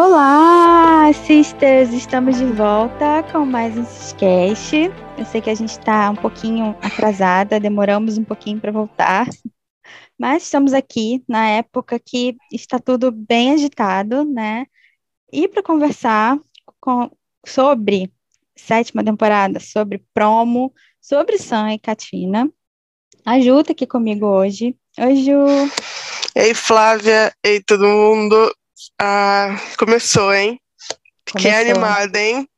Olá, sisters! Estamos de volta com mais um Ciscast. Eu sei que a gente está um pouquinho atrasada, demoramos um pouquinho para voltar, mas estamos aqui na época que está tudo bem agitado, né? E para conversar com, sobre sétima temporada, sobre promo, sobre Sam e Katina. A Ju tá aqui comigo hoje. Oi, Ju! Ei, Flávia! Ei, todo mundo! Ah, começou, hein? Fiquei Começou. animada, hein?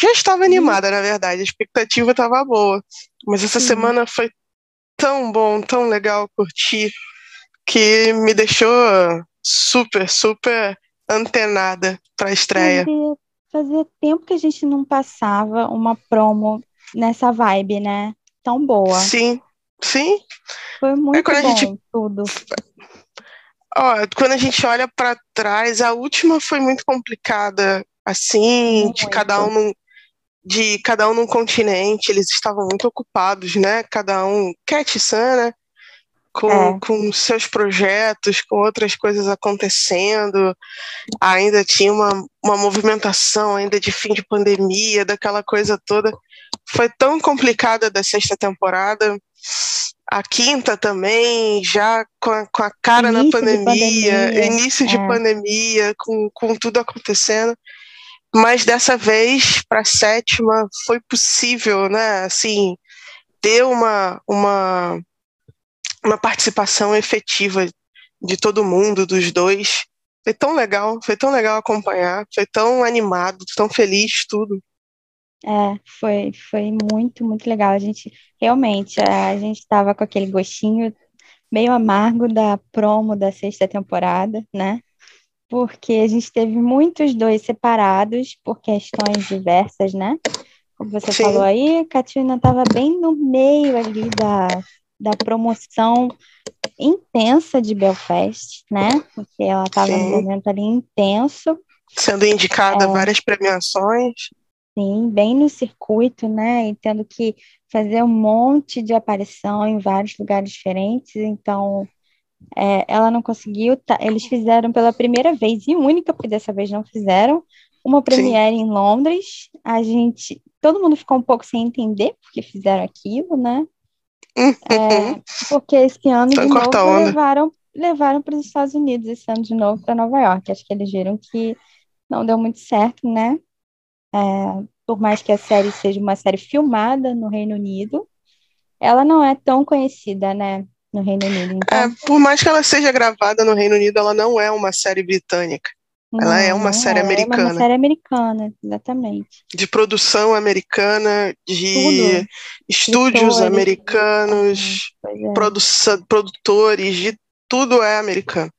Já estava animada, na verdade, a expectativa estava boa. Mas essa Sim. semana foi tão bom, tão legal curtir, que me deixou super, super antenada para a estreia. Fazia, fazia tempo que a gente não passava uma promo nessa vibe, né? Tão boa. Sim, sim. Foi muito quando a bom gente- tudo. Ó, quando a gente olha para trás, a última foi muito complicada, assim, de Muito. cada um num, de cada um num continente, eles estavam muito ocupados, né? Cada um, Cat Sam, né? Com, É. com seus projetos, com outras coisas acontecendo. Ainda tinha uma, uma movimentação ainda de fim de pandemia, daquela coisa toda. Foi tão complicada da sexta temporada. A quinta também, já com a, com a cara na Início de pandemia, pandemia, início de é. pandemia, com, com tudo acontecendo. Mas dessa vez, para a sétima, foi possível, né? Assim, ter uma, uma, uma participação efetiva de todo mundo, dos dois. Foi tão legal, foi tão legal acompanhar, foi tão animado, tão feliz, tudo. É, foi, foi muito, muito legal. A gente, realmente, a gente estava com aquele gostinho meio amargo da promo da sexta temporada, né? Porque a gente teve muitos dois separados por questões diversas, né? Como você Sim. falou aí, a Katina estava bem no meio ali da, da promoção intensa de Belfast, né? Porque ela estava num momento ali intenso. Sendo indicada É. várias premiações. Sim, bem no circuito, né? E tendo que fazer um monte de aparição em vários lugares diferentes. Então, é, ela não conseguiu. tá- Eles fizeram pela primeira vez e única, porque dessa vez não fizeram, uma premiere em Londres. A gente, todo mundo ficou um pouco sem entender porque fizeram aquilo, né? É, porque esse ano Só de novo onda. levaram, levaram para os Estados Unidos, esse ano de novo para Nova York. Acho que eles viram que não deu muito certo, né? É, por mais que a série seja uma série filmada no Reino Unido, ela não é tão conhecida, né? No Reino Unido. Então, É, por mais que ela seja gravada no Reino Unido, ela não é uma série britânica, ela é não, uma não série é. Ela é uma americana. série americana, exatamente. de produção americana, de Tudo. estúdios americanos, é. produção, produtores, de tudo é americano.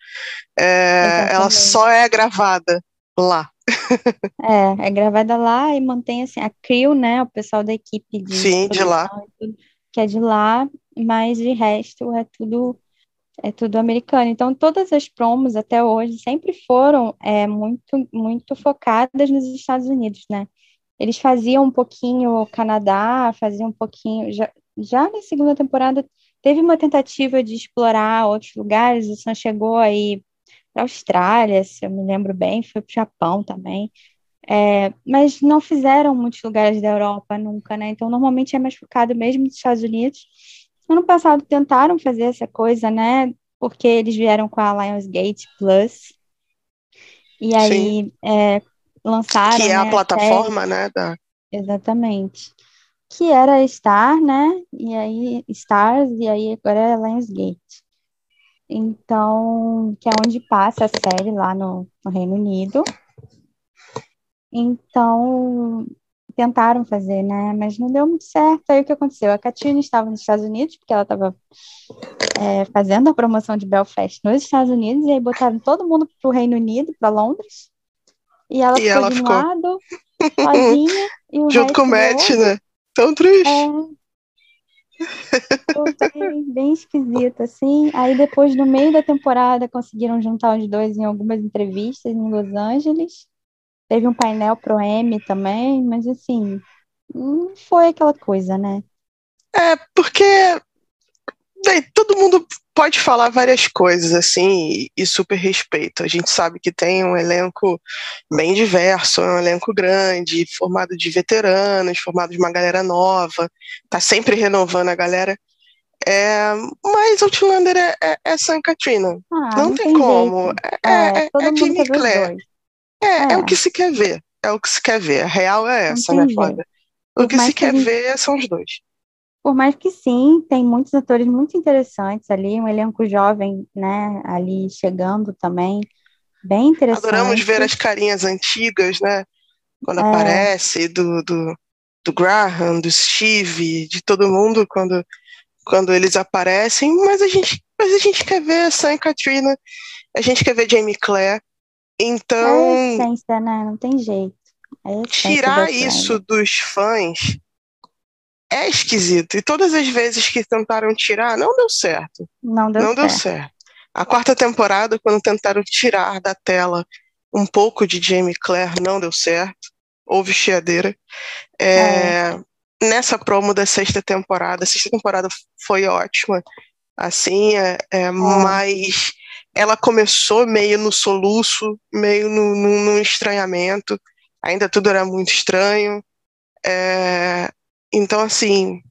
É, ela só é gravada lá. É, é gravada lá e mantém assim a crew, né? O pessoal da equipe de Sim, de lá. tudo, que é de lá, mas de resto é tudo é tudo americano. Então todas as promos até hoje sempre foram é, muito muito focadas nos Estados Unidos, né? Eles faziam um pouquinho o Canadá, faziam um pouquinho já, já na segunda temporada teve uma tentativa de explorar outros lugares. O Sam chegou aí para Austrália, se eu me lembro bem, foi para o Japão também. É, mas não fizeram muitos lugares da Europa nunca, né? Então, normalmente é mais focado mesmo nos Estados Unidos. Ano passado tentaram fazer essa coisa, né? Porque eles vieram com a Lionsgate Plus. E aí é, lançaram, que é né, a plataforma, né, da, Exatamente. Que era Star, né? E aí, Stars, e aí agora é Lionsgate. Então, que é onde passa a série lá no, no Reino Unido. Então, tentaram fazer, né? Mas não deu muito certo. Aí o que aconteceu? A Katina estava nos Estados Unidos, porque ela estava é, fazendo a promoção de Belfast nos Estados Unidos, e aí botaram todo mundo para o Reino Unido, para Londres. E ela E ficou ela de um ficou. lado, sozinha, e o junto com o Matt, né? Tão triste. É. Bem, bem esquisito, assim. Aí depois, no meio da temporada, conseguiram juntar os dois em algumas entrevistas em Los Angeles. Teve um painel pro Emmy também, mas assim, não foi aquela coisa, né? É, porque bem, todo mundo pode falar várias coisas, assim, e, super respeito. A gente sabe que tem um elenco bem diverso, é um elenco grande, formado de veteranos, formado de uma galera nova, tá sempre renovando a galera. É, mas Outlander é, é, é San Katrina. Ah, não, não, tem, tem como. É, é, é mundo Jimmy Clare. É, é É. o que se quer ver. É o que se quer ver. A real é essa, né. Flávia? O que se quer gente- ver são os dois. Por mais que sim, tem muitos atores muito interessantes ali, um elenco jovem, né, ali chegando também, bem interessante. Adoramos ver as carinhas antigas, né? Quando É. aparece, do, do, do Graham, do Steve, de todo mundo quando, quando eles aparecem, mas a gente, mas a gente quer ver Sam e Katrina, a gente quer ver Jamie Clare. É a Então, essência, né? Não tem jeito. É a tirar isso dos fãs é esquisito. E todas as vezes que tentaram tirar, não deu certo. Não deu não deu certo. certo. A quarta temporada, quando tentaram tirar da tela um pouco de Jamie Clare, não deu certo. Houve chiadeira. É, Nessa promo da sexta temporada, a sexta temporada foi ótima, assim, é, é, mas ela começou meio no soluço, meio no, no, no estranhamento. Ainda tudo era muito estranho. É, então, assim,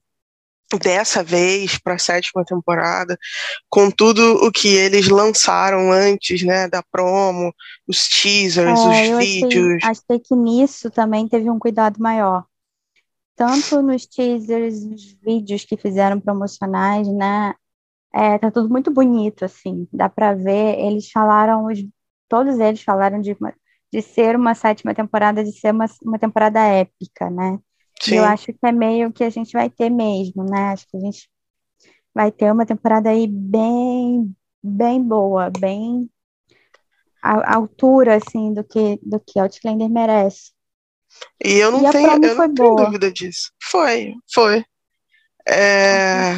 dessa vez para a sétima temporada, com tudo o que eles lançaram antes, né, da promo, os teasers, É, os eu achei, vídeos, achei que nisso também teve um cuidado maior. Tanto nos teasers, nos vídeos que fizeram promocionais, né? É, tá tudo muito bonito, assim. Dá pra ver. Eles falaram, os- todos eles falaram de, de ser uma sétima temporada, de ser uma, uma temporada épica, né? Sim, eu acho que é meio que a gente vai ter mesmo, né? Acho que a gente vai ter uma temporada aí bem, bem boa, bem à altura, assim, do que, do que Outlander merece. e eu não E tenho, eu foi não tenho dúvida disso. Foi, foi. É,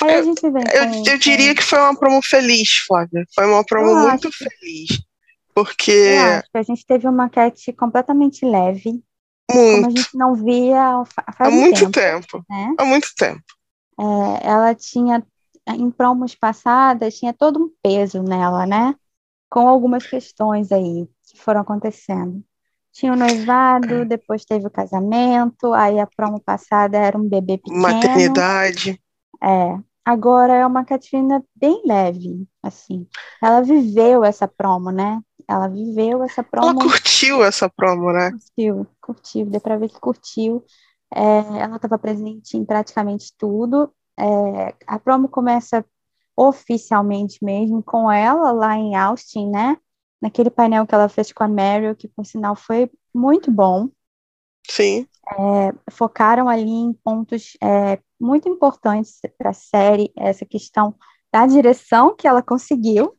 a eu, eu, eu diria com- que foi uma promo feliz, Flávia. Foi uma promo Eu muito feliz. Porque eu acho que a gente teve uma Cat completamente leve, como a muito, gente não via há muito tempo, tempo, né? há muito tempo. É, ela tinha, em promos passadas, tinha todo um peso nela, né? Com algumas questões aí que foram acontecendo. Tinha o noivado, depois teve o casamento, aí a promo passada era um bebê pequeno. Maternidade. É, agora é uma Catrina bem leve, assim. Ela viveu essa promo, né? Ela viveu essa Ela promo, curtiu essa promo, né? curtiu, curtiu, deu pra ver que curtiu. É, ela estava presente em praticamente tudo. É, a promo começa oficialmente mesmo com ela lá em Austin, né? Naquele painel que ela fez com a Meryl, que por sinal foi muito bom. Sim. focaram ali em pontos é, muito importantes para a série, essa questão da direção que ela conseguiu.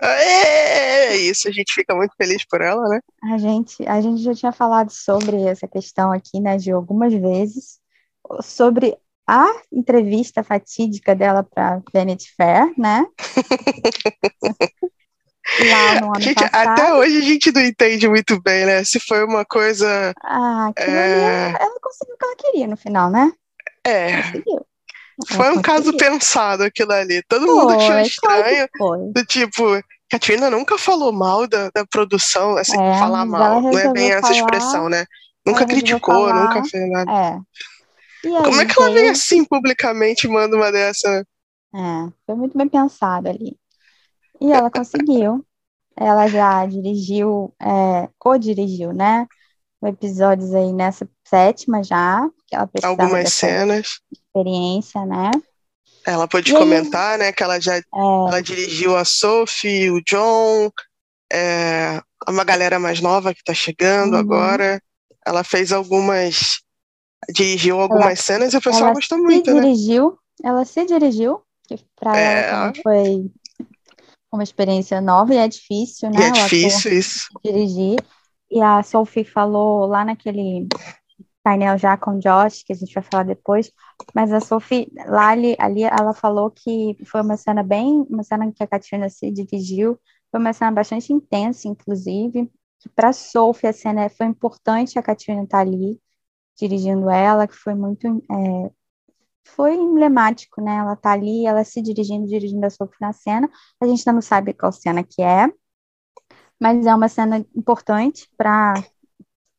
É isso, a gente fica muito feliz por ela, né? A gente, a gente já tinha falado sobre essa questão aqui, né, de algumas vezes, sobre a entrevista fatídica dela para Vanity Fair, né? Lá no ano Gente, até hoje a gente não entende muito bem, né? Se foi uma coisa. Ah, É, ela, ela conseguiu o que ela queria no final, né? É, foi um caso pensado aquilo ali. Todo mundo achou estranho, do tipo, Katrina nunca falou mal da, da produção, assim, É, falar mal, não é bem essa falar- expressão, né? Nunca criticou, falar- nunca fez nada. É. Aí, Como é que ela vem assim publicamente e manda uma dessa? né? É, foi muito bem pensado ali. E ela conseguiu. Ela já dirigiu, é, co-dirigiu, né? Episódios aí nessa sétima já, ela precisava Algumas cenas. experiência, né? Ela pôde E aí- comentar, né, que ela já É, ela dirigiu a Sophie, o John, é, uma galera mais nova que tá chegando Uhum. agora. Ela fez algumas. Dirigiu algumas cenas e o pessoal ela gostou muito, né? dirigiu, ela se dirigiu, que para É. ela foi uma experiência nova e é difícil, né? E é difícil isso. dirigir. E a Sophie falou lá naquele painel já com Josh, que a gente vai falar depois, mas a Sophie, lá ali, ela falou que foi uma cena bem, uma cena que a Katrina se dirigiu, foi uma cena bastante intensa, inclusive, que para Sophie a cena foi importante a Katrina estar ali, dirigindo ela, que foi muito, é, foi emblemático, né? Ela tá ali, ela se dirigindo, dirigindo a Sophie na cena. A gente ainda não sabe qual cena que é, mas é uma cena importante para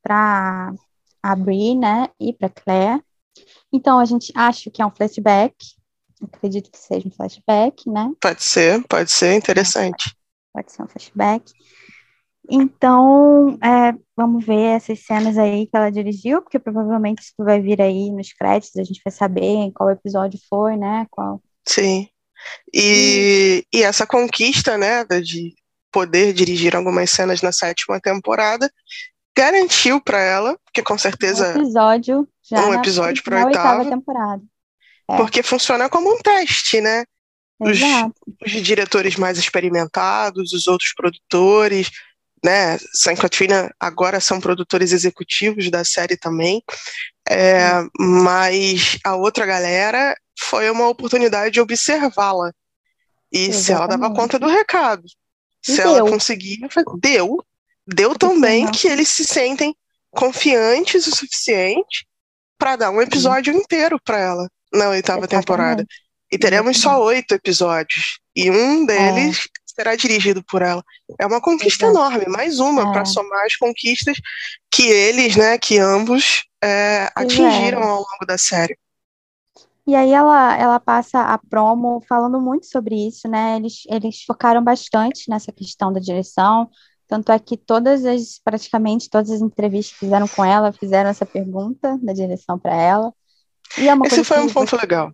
para abrir, né? E para Claire. Então a gente acha que é um flashback. Acredito que seja um flashback, né? Pode ser, pode ser interessante. Pode ser um flashback. Então, é, vamos ver essas cenas aí que ela dirigiu, porque provavelmente isso vai vir aí nos créditos, a gente vai saber em qual episódio foi, né? Qual... Sim. E, e essa conquista, né, de poder dirigir algumas cenas na sétima temporada, garantiu para ela, porque com certeza. Um episódio já. Um episódio para oitava temporada. É. Porque funciona como um teste, né? Os, os, diretores mais experimentados, os outros produtores, né? Sam Katrina agora são produtores executivos da série também, é, mas a outra galera foi uma oportunidade de observá-la. E Exatamente. se ela dava conta do recado, e se deu. ela conseguia, deu. Deu também que eles se sentem confiantes o suficiente para dar um episódio Sim. inteiro para ela na oitava Exatamente. temporada. E teremos só oito episódios. E um deles é será dirigido por ela. É uma conquista Exato. enorme, mais uma, é. para somar as conquistas que eles, né, que ambos é, atingiram ao longo da série. E aí ela, ela passa a promo falando muito sobre isso, né? Eles, eles focaram bastante nessa questão da direção, tanto é que todas as, praticamente todas as entrevistas que fizeram com ela, fizeram essa pergunta da direção para ela. E é uma Esse foi um ponto legal.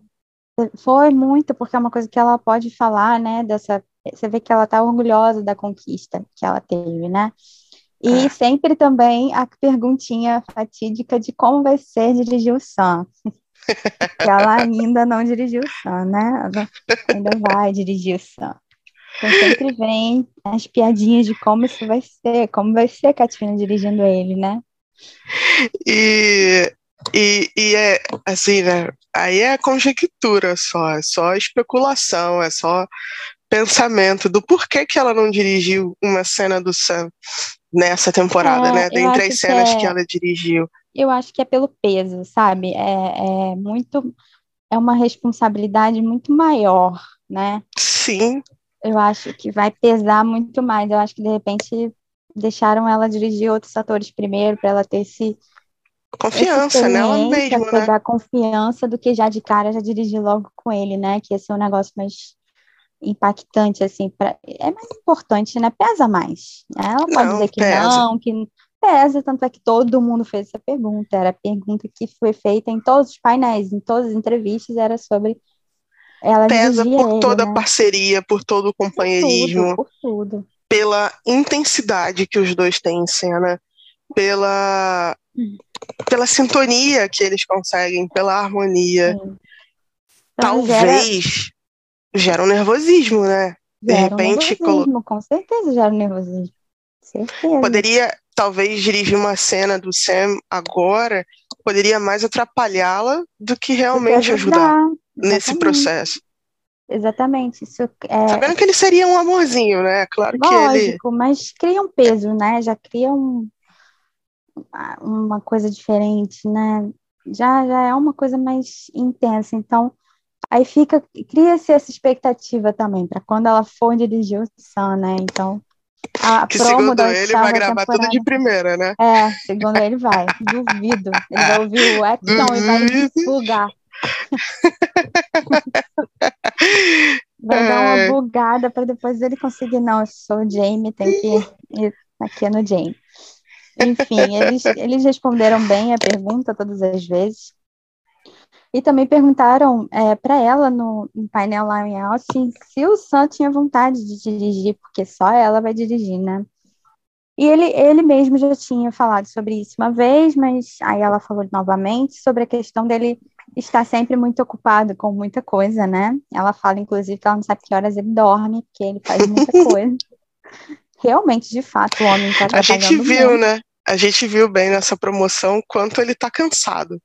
Foi muito, porque é uma coisa que ela pode falar, né, dessa você vê que ela está orgulhosa da conquista que ela teve, né? E é. sempre também a perguntinha fatídica de como vai ser dirigir o Sam. ela ainda não dirigiu o Sam, né? Ela ainda vai dirigir o Sam. Então sempre vem as piadinhas de como isso vai ser, como vai ser a Katina dirigindo ele, né? E, e, e é assim, né? Aí é conjectura só, é só especulação, é só pensamento do porquê que ela não dirigiu uma cena do Sam nessa temporada, é, né? Dentre as cenas que, é, que, ela dirigiu. Eu acho que é pelo peso, sabe? É, é muito. É uma responsabilidade muito maior, né? Sim. Eu acho que vai pesar muito mais. Eu acho que de repente deixaram ela dirigir outros atores primeiro para ela ter esse confiança nela mesma, né? Pegar confiança do que já de cara já dirigir logo com ele, né? Que esse é um negócio mais impactante, assim, pra, é mais importante, né? Pesa mais. Né? Ela pode não, dizer que pesa. não, que pesa, tanto é que todo mundo fez essa pergunta. Era a pergunta que foi feita em todos os painéis, em todas as entrevistas, era sobre ela Pesa por ele, toda né? a parceria, por todo o companheirismo. Por tudo, por tudo. Pela intensidade que os dois têm em cena, pela, hum. pela sintonia que eles conseguem, pela harmonia. Sim. Então, Talvez gera um nervosismo, né? De gera repente. Um nervosismo, colo... Com certeza gera um nervosismo. Certeza. Poderia, talvez, dirigir uma cena do Sam agora, poderia mais atrapalhá-la do que realmente ajudar, ajudar nesse processo. Exatamente. Isso é... Sabendo que ele seria um amorzinho, né? Claro que Lógico, ele. mas cria um peso, né? Já cria um, uma coisa diferente, né? Já, já é uma coisa mais intensa. Então, Aí fica, cria-se essa expectativa também, para quando ela for dirigir o Sam, né? Então, a que segundo ele vai gravar tudo de primeira, né? É, segundo ele vai. Duvido. Ele vai ouvir o Action e vai bugar. Vai dar uma é. bugada para depois ele conseguir. Não, eu sou o Jamie, tem que ir aqui no Jamie. Enfim, eles, eles responderam bem a pergunta todas as vezes. E também perguntaram é, para ela no, no, painel lá em Austin se o Sam tinha vontade de dirigir, porque só ela vai dirigir, né? E ele, ele mesmo já tinha falado sobre isso uma vez, mas aí ela falou novamente sobre a questão dele estar sempre muito ocupado com muita coisa, né? Ela fala, inclusive, que ela não sabe que horas ele dorme, porque ele faz muita coisa. Realmente, de fato, o homem está A gente viu, né? A gente viu bem nessa promoção quanto ele está cansado.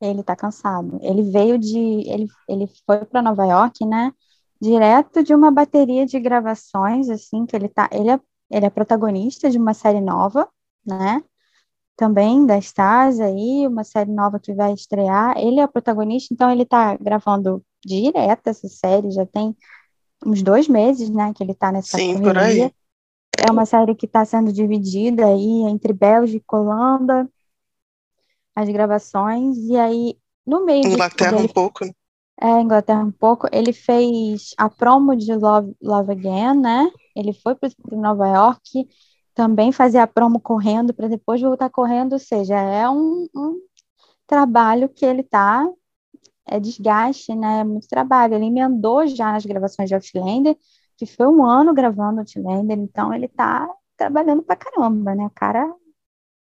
Ele tá cansado. Ele veio de. Ele, ele foi para Nova York, né? Direto de uma bateria de gravações, assim, que ele tá. Ele é, ele é protagonista de uma série nova, né? Também da Stasi aí, uma série nova que vai estrear. Ele é o protagonista, então ele está gravando direto essa série, já tem uns dois meses, né, que ele está nessa Sim, por aí. É uma série que está sendo dividida aí entre Bélgica e Holanda, as gravações, e aí no meio Inglaterra um pouco, né? É, Inglaterra um pouco. Ele fez a promo de Love, Love Again, né? Ele foi para Nova York, também fazia a promo correndo para depois voltar correndo, ou seja, é um, um trabalho que ele tá é desgaste, né? É muito trabalho. Ele emendou já nas gravações de Outlander, que foi um ano gravando Outlander, então ele tá trabalhando pra caramba, né? O cara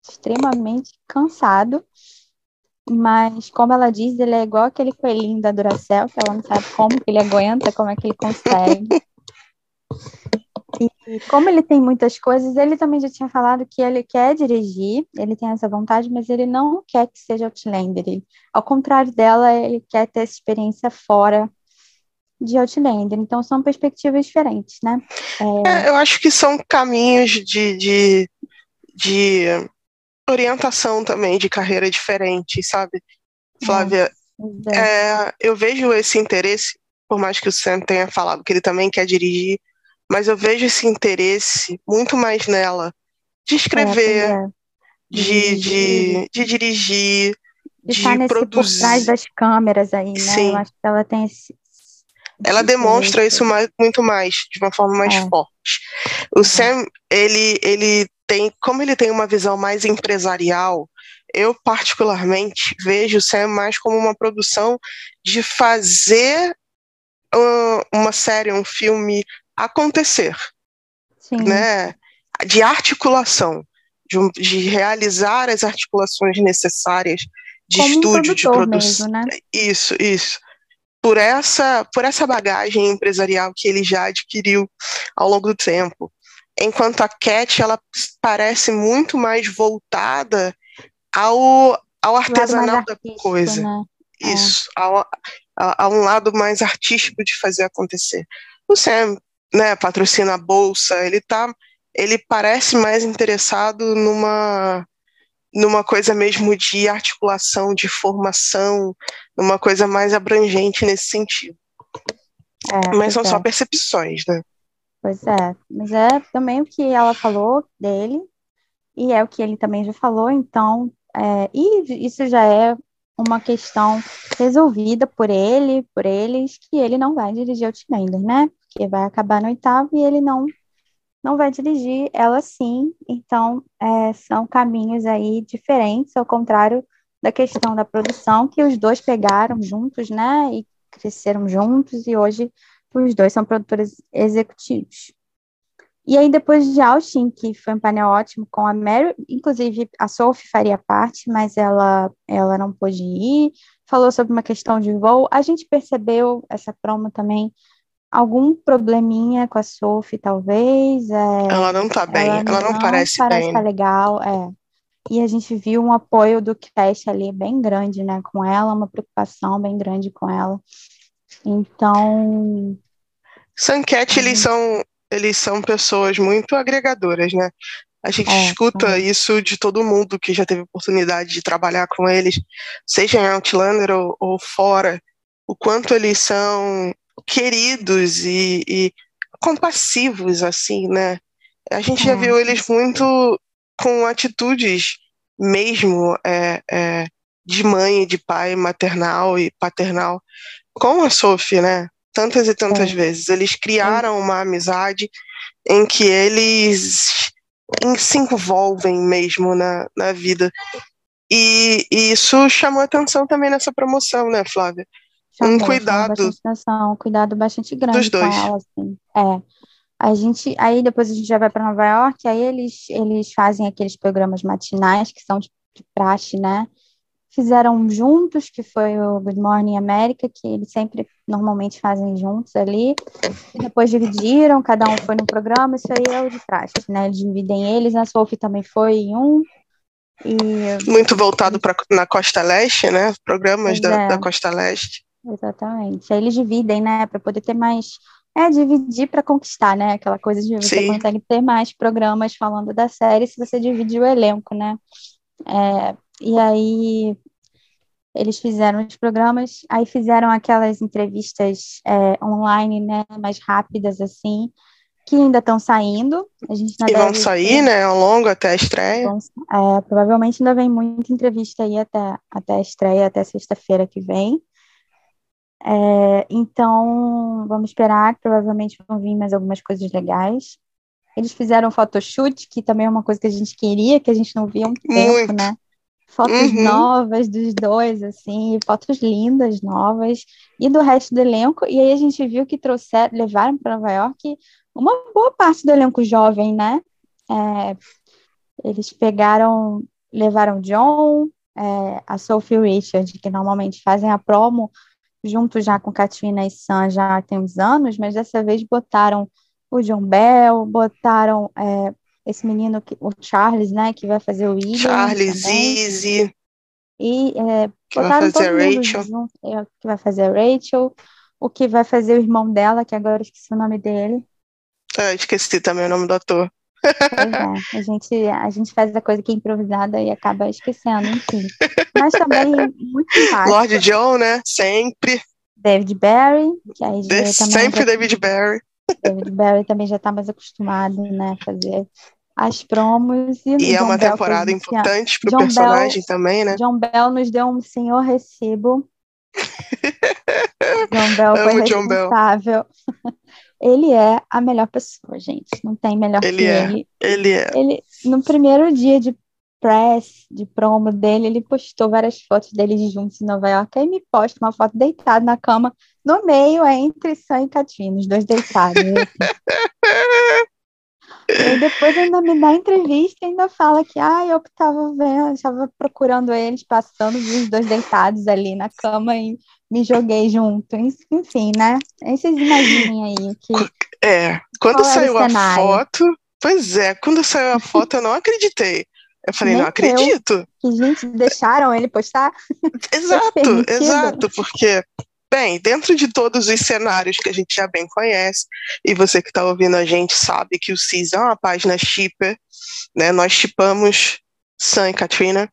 extremamente cansado. Mas, como ela diz, ele é igual aquele coelhinho da Duracell, que ela não sabe como que ele aguenta, como é que ele consegue. E como ele tem muitas coisas, ele também já tinha falado que ele quer dirigir, ele tem essa vontade, mas ele não quer que seja Outlander. Ele, ao contrário dela, ele quer ter essa experiência fora de Outlander. Então, são perspectivas diferentes, né? É... É, eu acho que são caminhos de, de, de orientação também de carreira diferente, sabe, Flávia? É, é, eu vejo esse interesse, por mais que o Sam tenha falado que ele também quer dirigir, mas eu vejo esse interesse muito mais nela de escrever, é, de, de, de, dirigir, de, de tá produzir. por trás das câmeras aí, né? Sim. Eu acho que ela tem esse, ela demonstra isso mais, muito mais, de uma forma mais é. forte. O é. Sam, ele, ele tem, como ele tem uma visão mais empresarial, eu particularmente vejo o Sam mais como uma produção de fazer uma série, um filme acontecer, Sim. né? De articulação, de, de, realizar as articulações necessárias de como estúdio, um de produção. Né? Isso, isso. Por essa, por essa bagagem empresarial que ele já adquiriu ao longo do tempo enquanto a Cat ela parece muito mais voltada ao, ao artesanal da coisa. Né? É. Isso, é. ao, a, a, um lado mais artístico de fazer acontecer. O Sam, né, patrocina a bolsa, ele tá, ele parece mais interessado numa numa coisa mesmo de articulação, de formação, numa coisa mais abrangente nesse sentido. É, Mas são é. só percepções, né? Pois é, mas é também o que ela falou dele, e é o que ele também já falou, então, é, e isso já é uma questão resolvida por ele, por eles, que ele não vai dirigir Outlander, né? Porque vai acabar no oitavo e ele não não vai dirigir, ela sim. Então, é, são caminhos aí diferentes, ao contrário da questão da produção, que os dois pegaram juntos, né? E cresceram juntos, e hoje os dois são produtores executivos. E aí, depois de Austin, que foi um painel ótimo com a Mary, inclusive a Sophie faria parte, mas ela, ela não pôde ir, falou sobre uma questão de voo. A gente percebeu essa promo também, algum probleminha com a Sophie, talvez. É, ela não tá bem, ela, ela não, não, parece, parece bem. Tá legal, é. E a gente viu um apoio do cast ali bem grande, né, com ela, uma preocupação bem grande com ela. Então. Sanquete, eles uhum. são, eles são pessoas muito agregadoras, né? A gente é, escuta é. isso de todo mundo que já teve oportunidade de trabalhar com eles, seja em Outlander ou, ou fora, o quanto eles são queridos e, e compassivos, assim, né? A gente é. já viu eles muito com atitudes mesmo é, é, de mãe, de pai, maternal e paternal, com a Sophie, né? Tantas e tantas é. vezes. Eles criaram uma amizade em que eles se envolvem mesmo na, na vida. E, e isso chamou atenção também nessa promoção, né, Flávia? Um cuidado. Atenção, um cuidado bastante grande dos dois. com ela, assim. É. A gente, aí depois a gente já vai para Nova York, aí eles, eles fazem aqueles programas matinais que são de, de praxe, né? fizeram juntos, que foi o Good Morning America, que eles sempre normalmente fazem juntos ali. E depois dividiram, cada um foi no programa, isso aí é o de praxe, né? Eles dividem eles, a Sophie também foi em um. E... Muito voltado para na Costa Leste, né? Programas da, é. da Costa Leste. Exatamente. Aí eles dividem, né? Para poder ter mais. É, dividir para conquistar, né? Aquela coisa de você Sim. consegue ter mais programas falando da série se você dividir o elenco, né? É, e aí eles fizeram os programas, aí fizeram aquelas entrevistas é, online, né, mais rápidas assim, que ainda estão saindo. A gente e vão sair, ter... né, ao longo até a estreia. É, provavelmente ainda vem muita entrevista aí até, até a estreia, até sexta-feira que vem. É, então, vamos esperar, provavelmente vão vir mais algumas coisas legais. Eles fizeram photoshoot, que também é uma coisa que a gente queria, que a gente não via há um tempo, Muito. né? Fotos uhum. novas dos dois, assim, fotos lindas, novas, e do resto do elenco. E aí a gente viu que trouxeram, levaram para Nova York uma boa parte do elenco jovem, né? É, eles pegaram, levaram John, é, a Sophie Richard, que normalmente fazem a promo junto já com Katrina e Sam já tem uns anos, mas dessa vez botaram o John Bell, botaram é, esse menino, que, o Charles, né, que vai fazer o William. Charles, Easy. E é, que vai fazer a Rachel. Junto, é, que vai fazer a Rachel, o que vai fazer o irmão dela, que agora eu esqueci o nome dele. Ah, esqueci também o nome do ator. Pois é, a gente, a gente faz a coisa que é improvisada e acaba esquecendo, enfim. Mas também muito fácil. Lord John, né? Sempre. David Barry, que aí já Sempre já, David Barry. David Barry também já está mais acostumado, né, a fazer as promos. E, e é uma Bell temporada importante para o personagem Bell, também, né? John Bell nos deu um senhor recibo. John Bell Amo foi responsável. Bell. Ele é a melhor pessoa, gente. Não tem melhor ele que é. ele. Ele é. Ele, no primeiro dia de press, de promo dele, ele postou várias fotos deles juntos em Nova York. Aí me posta uma foto deitado na cama, no meio, é entre Sam e Katrina, os dois deitados. Assim. E depois ainda me dá entrevista e ainda fala que ah, eu estava vendo, estava procurando eles, passando, os dois deitados ali na cama e me joguei junto. Enfim, né? Aí vocês imaginem aí que. É, quando saiu a foto. Pois é, quando saiu a foto eu não acreditei. Eu falei, Nem não acredito. Eu. Que, gente, deixaram ele postar? Exato, exato, porque Bem, dentro de todos os cenários que a gente já bem conhece, e você que está ouvindo a gente sabe que o CIS é uma página shipper, né? Nós chipamos Sam e Katrina,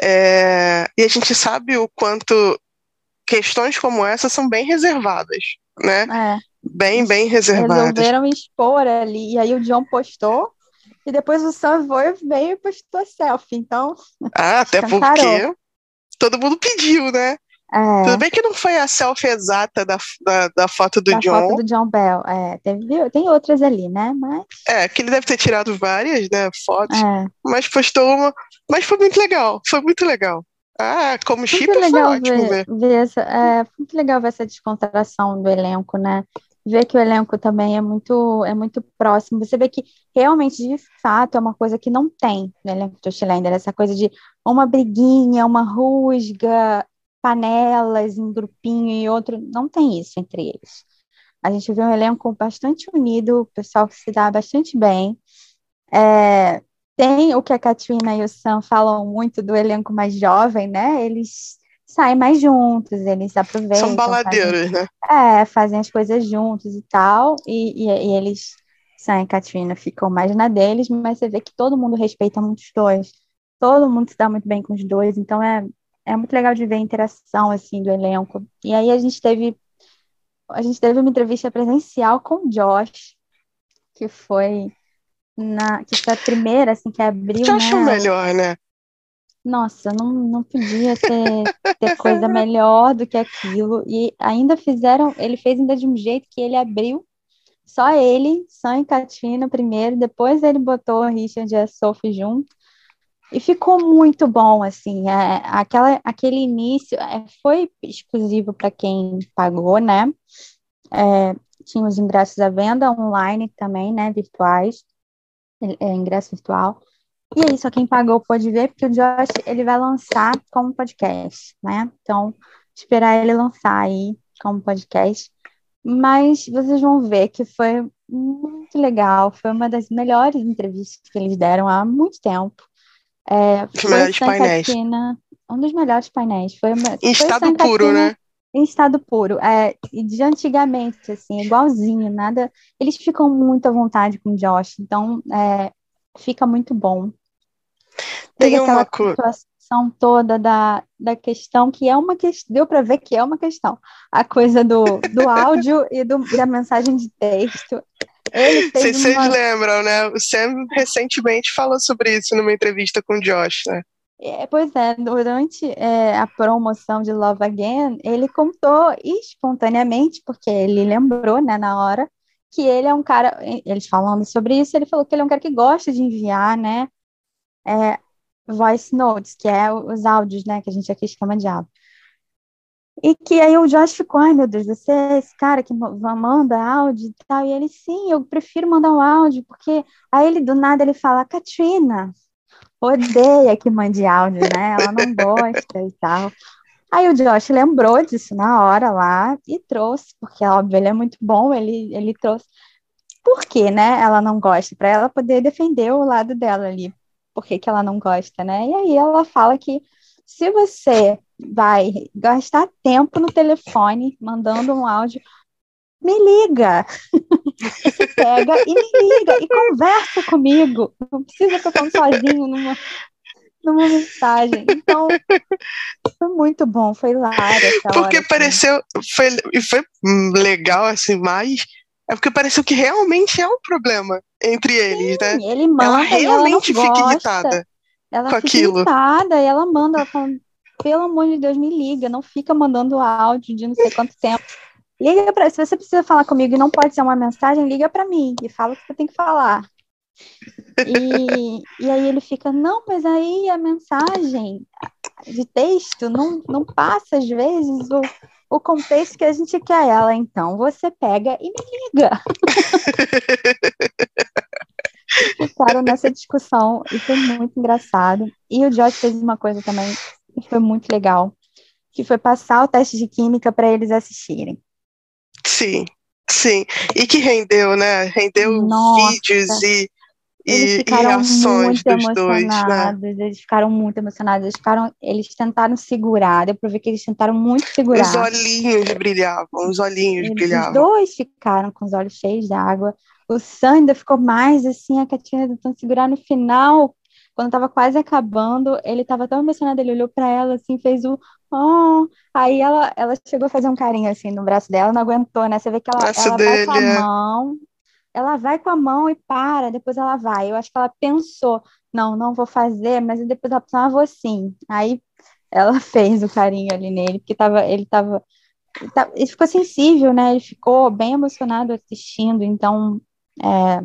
é, e a gente sabe o quanto questões como essa são bem reservadas, né? É. Bem, bem reservadas. Resolveram expor ali, e aí o John postou, e depois o Sam veio e postou selfie, então... Ah, até porque todo mundo pediu, né? É. Tudo bem que não foi a selfie exata da, da, da foto do da John. foto do John Bell, é. Teve, tem outras ali, né? Mas... É, que ele deve ter tirado várias, né, fotos. É. Mas postou uma. Mas foi muito legal, foi muito legal. Ah, como chip foi ótimo ver. ver essa, é, muito legal ver essa descontração do elenco, né? Ver que o elenco também é muito, é muito próximo. Você vê que realmente, de fato, é uma coisa que não tem no elenco do Schilender, essa coisa de uma briguinha, uma rusga, panelas em grupinho e outro, não tem isso entre eles. A gente vê um elenco bastante unido, o pessoal que se dá bastante bem. É, tem o que a Katrina e o Sam falam muito do elenco mais jovem, né? Eles saem mais juntos, eles aproveitam. São baladeiros, fazem, né? É, fazem as coisas juntos e tal, e, e, e eles, Sam e Katrina, ficam mais na deles, mas você vê que todo mundo respeita muito os dois, todo mundo se dá muito bem com os dois, então é, é muito legal de ver a interação assim do elenco. E aí a gente teve a gente teve uma entrevista presencial com o Josh, que foi na que foi a primeira assim que abriu, Josh né? é o melhor, né? Nossa, não, não podia ter, ter coisa melhor do que aquilo. E ainda fizeram, ele fez ainda de um jeito que ele abriu só ele, Sam e Katina primeiro, depois ele botou o Richard e a Sophie junto. E ficou muito bom, assim, é, aquela, aquele início é, foi exclusivo para quem pagou, né? É, tinha os ingressos à venda online também, né, virtuais, é, ingresso virtual. E aí, só quem pagou pode ver, porque o Josh, ele vai lançar como podcast, né? Então, esperar ele lançar aí como podcast. Mas vocês vão ver que foi muito legal, foi uma das melhores entrevistas que eles deram há muito tempo. É, Os melhores painéis. Catina, um dos melhores painéis. Foi uma, em estado puro, né? Em estado puro. É, de antigamente, assim, igualzinho, nada. Eles ficam muito à vontade com o Josh, então é, fica muito bom. Tem uma situação toda da, da questão que é uma questão, deu para ver que é uma questão. A coisa do, do áudio e do, da mensagem de texto. Vocês uma... lembram, né? O Sam recentemente falou sobre isso numa entrevista com o Josh, né? É, pois é, durante é, a promoção de Love Again, ele contou espontaneamente, porque ele lembrou, né, na hora, que ele é um cara, eles falando sobre isso, ele falou que ele é um cara que gosta de enviar, né, é, voice notes, que é os áudios, né, que a gente aqui chama de áudio. E que aí o Josh ficou, ai meu Deus, você é esse cara que manda áudio e tal, e ele, sim, eu prefiro mandar um áudio, porque aí ele, do nada, ele fala, Katrina, odeia que mande áudio, né, ela não gosta e tal. Aí o Josh lembrou disso na hora lá e trouxe, porque óbvio, ele é muito bom, ele, ele trouxe. Por que, né? Ela não gosta, para ela poder defender o lado dela ali. Por que, que ela não gosta, né? E aí ela fala que se você vai gastar tempo no telefone mandando um áudio, me liga. Você pega e me liga e conversa comigo. Não precisa ficar falando sozinho numa, numa mensagem. Então, foi muito bom, foi hilário. Porque hora, pareceu, assim. foi, e foi legal, assim, mas é porque pareceu que realmente é um problema entre eles, né? Ele manda, ela realmente ela fica irritada ela com fica aquilo. irritada e ela manda, ela pelo amor de Deus, me liga, não fica mandando áudio de não sei quanto tempo. Liga para, se você precisa falar comigo e não pode ser uma mensagem, liga para mim e fala o que você tem que falar. E, e aí ele fica, não, mas aí a mensagem de texto não, não passa, às vezes, o, o contexto que a gente quer ela. Então, você pega e me liga. Ficaram nessa discussão e foi muito engraçado. E o Josh fez uma coisa também que foi muito legal, que foi passar o teste de química para eles assistirem. Sim, sim. E que rendeu, né? Rendeu Nossa. vídeos e eles ficaram muito emocionados, dois, né? eles ficaram muito emocionados, eles, ficaram, eles tentaram segurar, deu pra ver que eles tentaram muito segurar. Os olhinhos brilhavam, os olhinhos eles, brilhavam. Os dois ficaram com os olhos cheios d'água, o Sam ainda ficou mais assim, a Katina tentando segurar no final, quando estava quase acabando, ele estava tão emocionado, ele olhou para ela assim, fez o oh, aí ela, ela chegou a fazer um carinho assim no braço dela, não aguentou, né? Você vê que ela, ela vai com a é. mão, ela vai com a mão e para, depois ela vai. Eu acho que ela pensou, não, não vou fazer, mas depois ela pensou, ah, vou sim. Aí ela fez o carinho ali nele, porque tava, ele estava ele ficou sensível, né? Ele ficou bem emocionado assistindo, então é,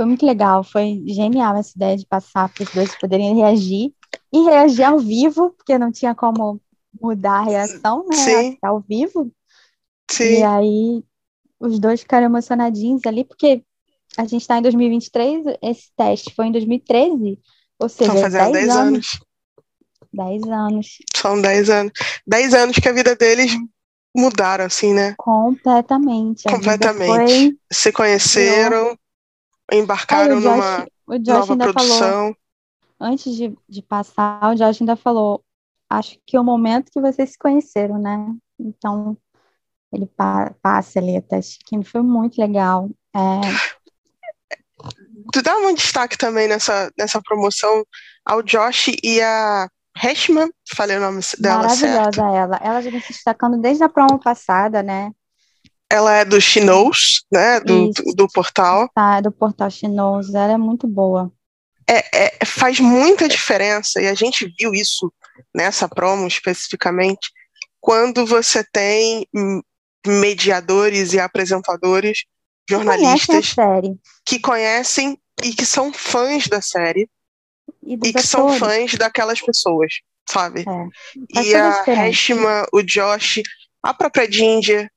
foi muito legal, foi genial essa ideia de passar para os dois poderem reagir e reagir ao vivo, porque não tinha como mudar a reação, né? Sim. Ao vivo. Sim. E aí os dois ficaram emocionadinhos ali, porque a gente está em 2023, esse teste foi em 2013, ou seja, Estão fazendo 10 anos. anos. 10 anos. São 10 anos. 10 anos que a vida deles mudaram, assim, né? Completamente. A Completamente. Foi... Se conheceram, embarcaram Aí, Josh, numa nova produção. Falou, antes de, de passar, o Josh ainda falou, acho que é o momento que vocês se conheceram, né? Então, ele pa passa ali a teste químico, foi muito legal. É... Tu dá um destaque também nessa, nessa promoção ao Josh e a Heshman, falei o nome dela Maravilhosa certo. ela. Ela já vem se destacando desde a promo passada, né? Ela é do Chinos, né? Do, do, do, portal. Tá, do portal Chinos. Ela é muito boa. É, é, faz muita diferença, e a gente viu isso nessa promo especificamente, quando você tem mediadores e apresentadores, jornalistas que conhecem e que são fãs da série e, e que são fãs daquelas pessoas, sabe? É, e a Heshima, o Josh, a própria Ginger